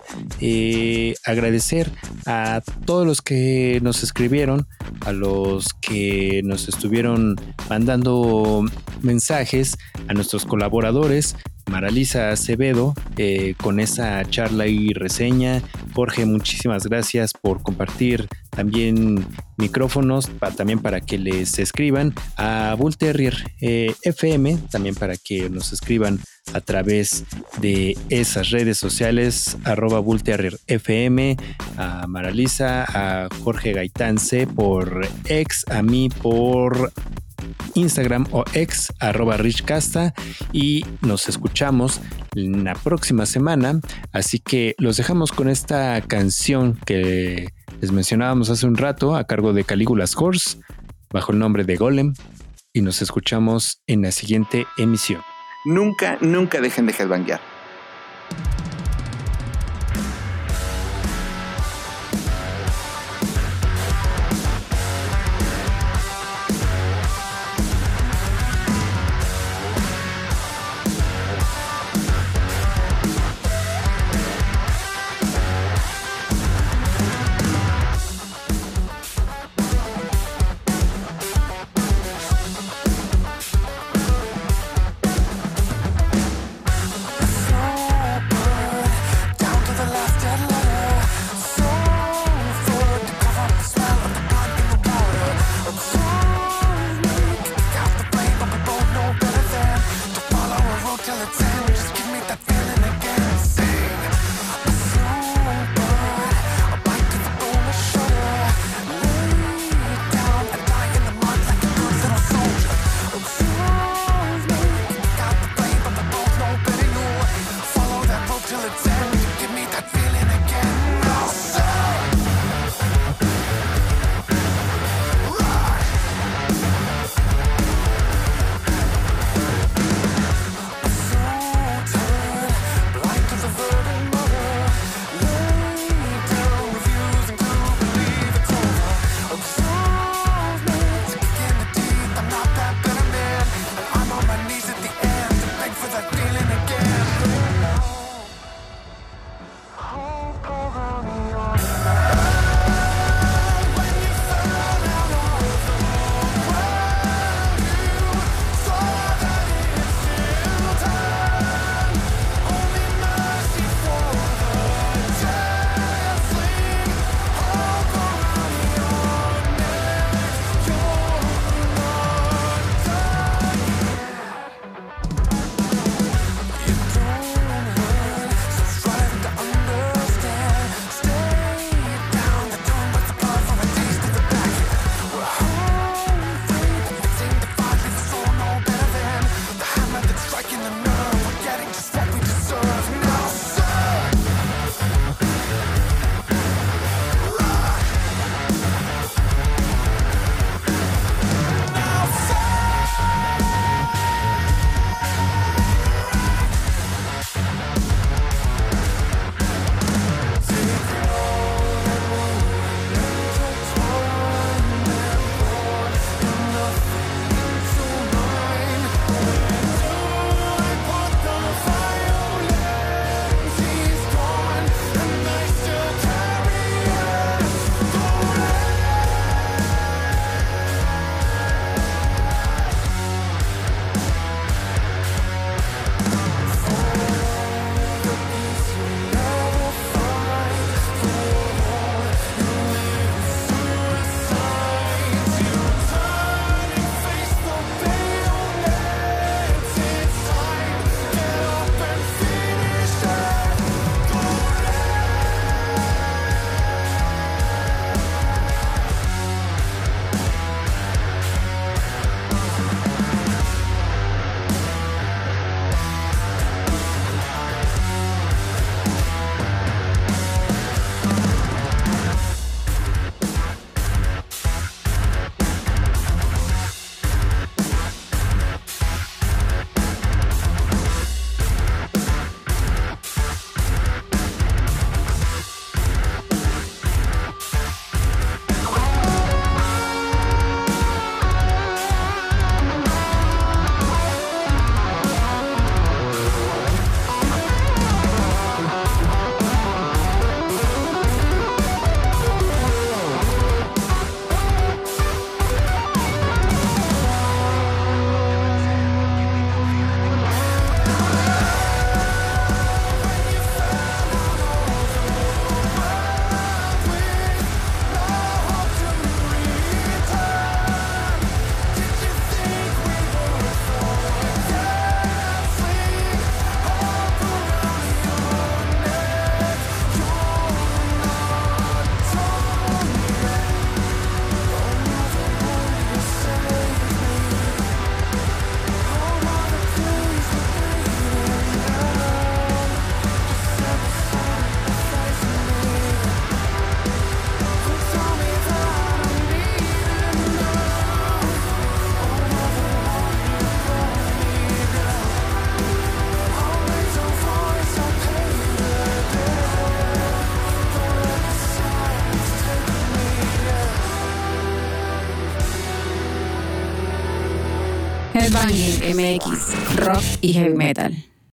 agradecer a todos los que nos escribieron, a los que nos estuvieron mandando mensajes, a nuestros colaboradores, Maralisa Acevedo con esa charla y reseña. Jorge, muchísimas gracias por compartir también micrófonos también para que les escriban a Bull Terrier eh, FM también para que nos escriban a través de esas redes sociales arroba Bull Terrier FM a Maralisa a Jorge Gaitán C por ex a mí por Instagram o ex arroba richcasta y nos escuchamos la próxima semana. Así que los dejamos con esta canción que les mencionábamos hace un rato a cargo de Calígulas Horse bajo el nombre de Golem y nos escuchamos en la siguiente emisión. Nunca, nunca dejen de headbanguear. MX, rock y heavy metal.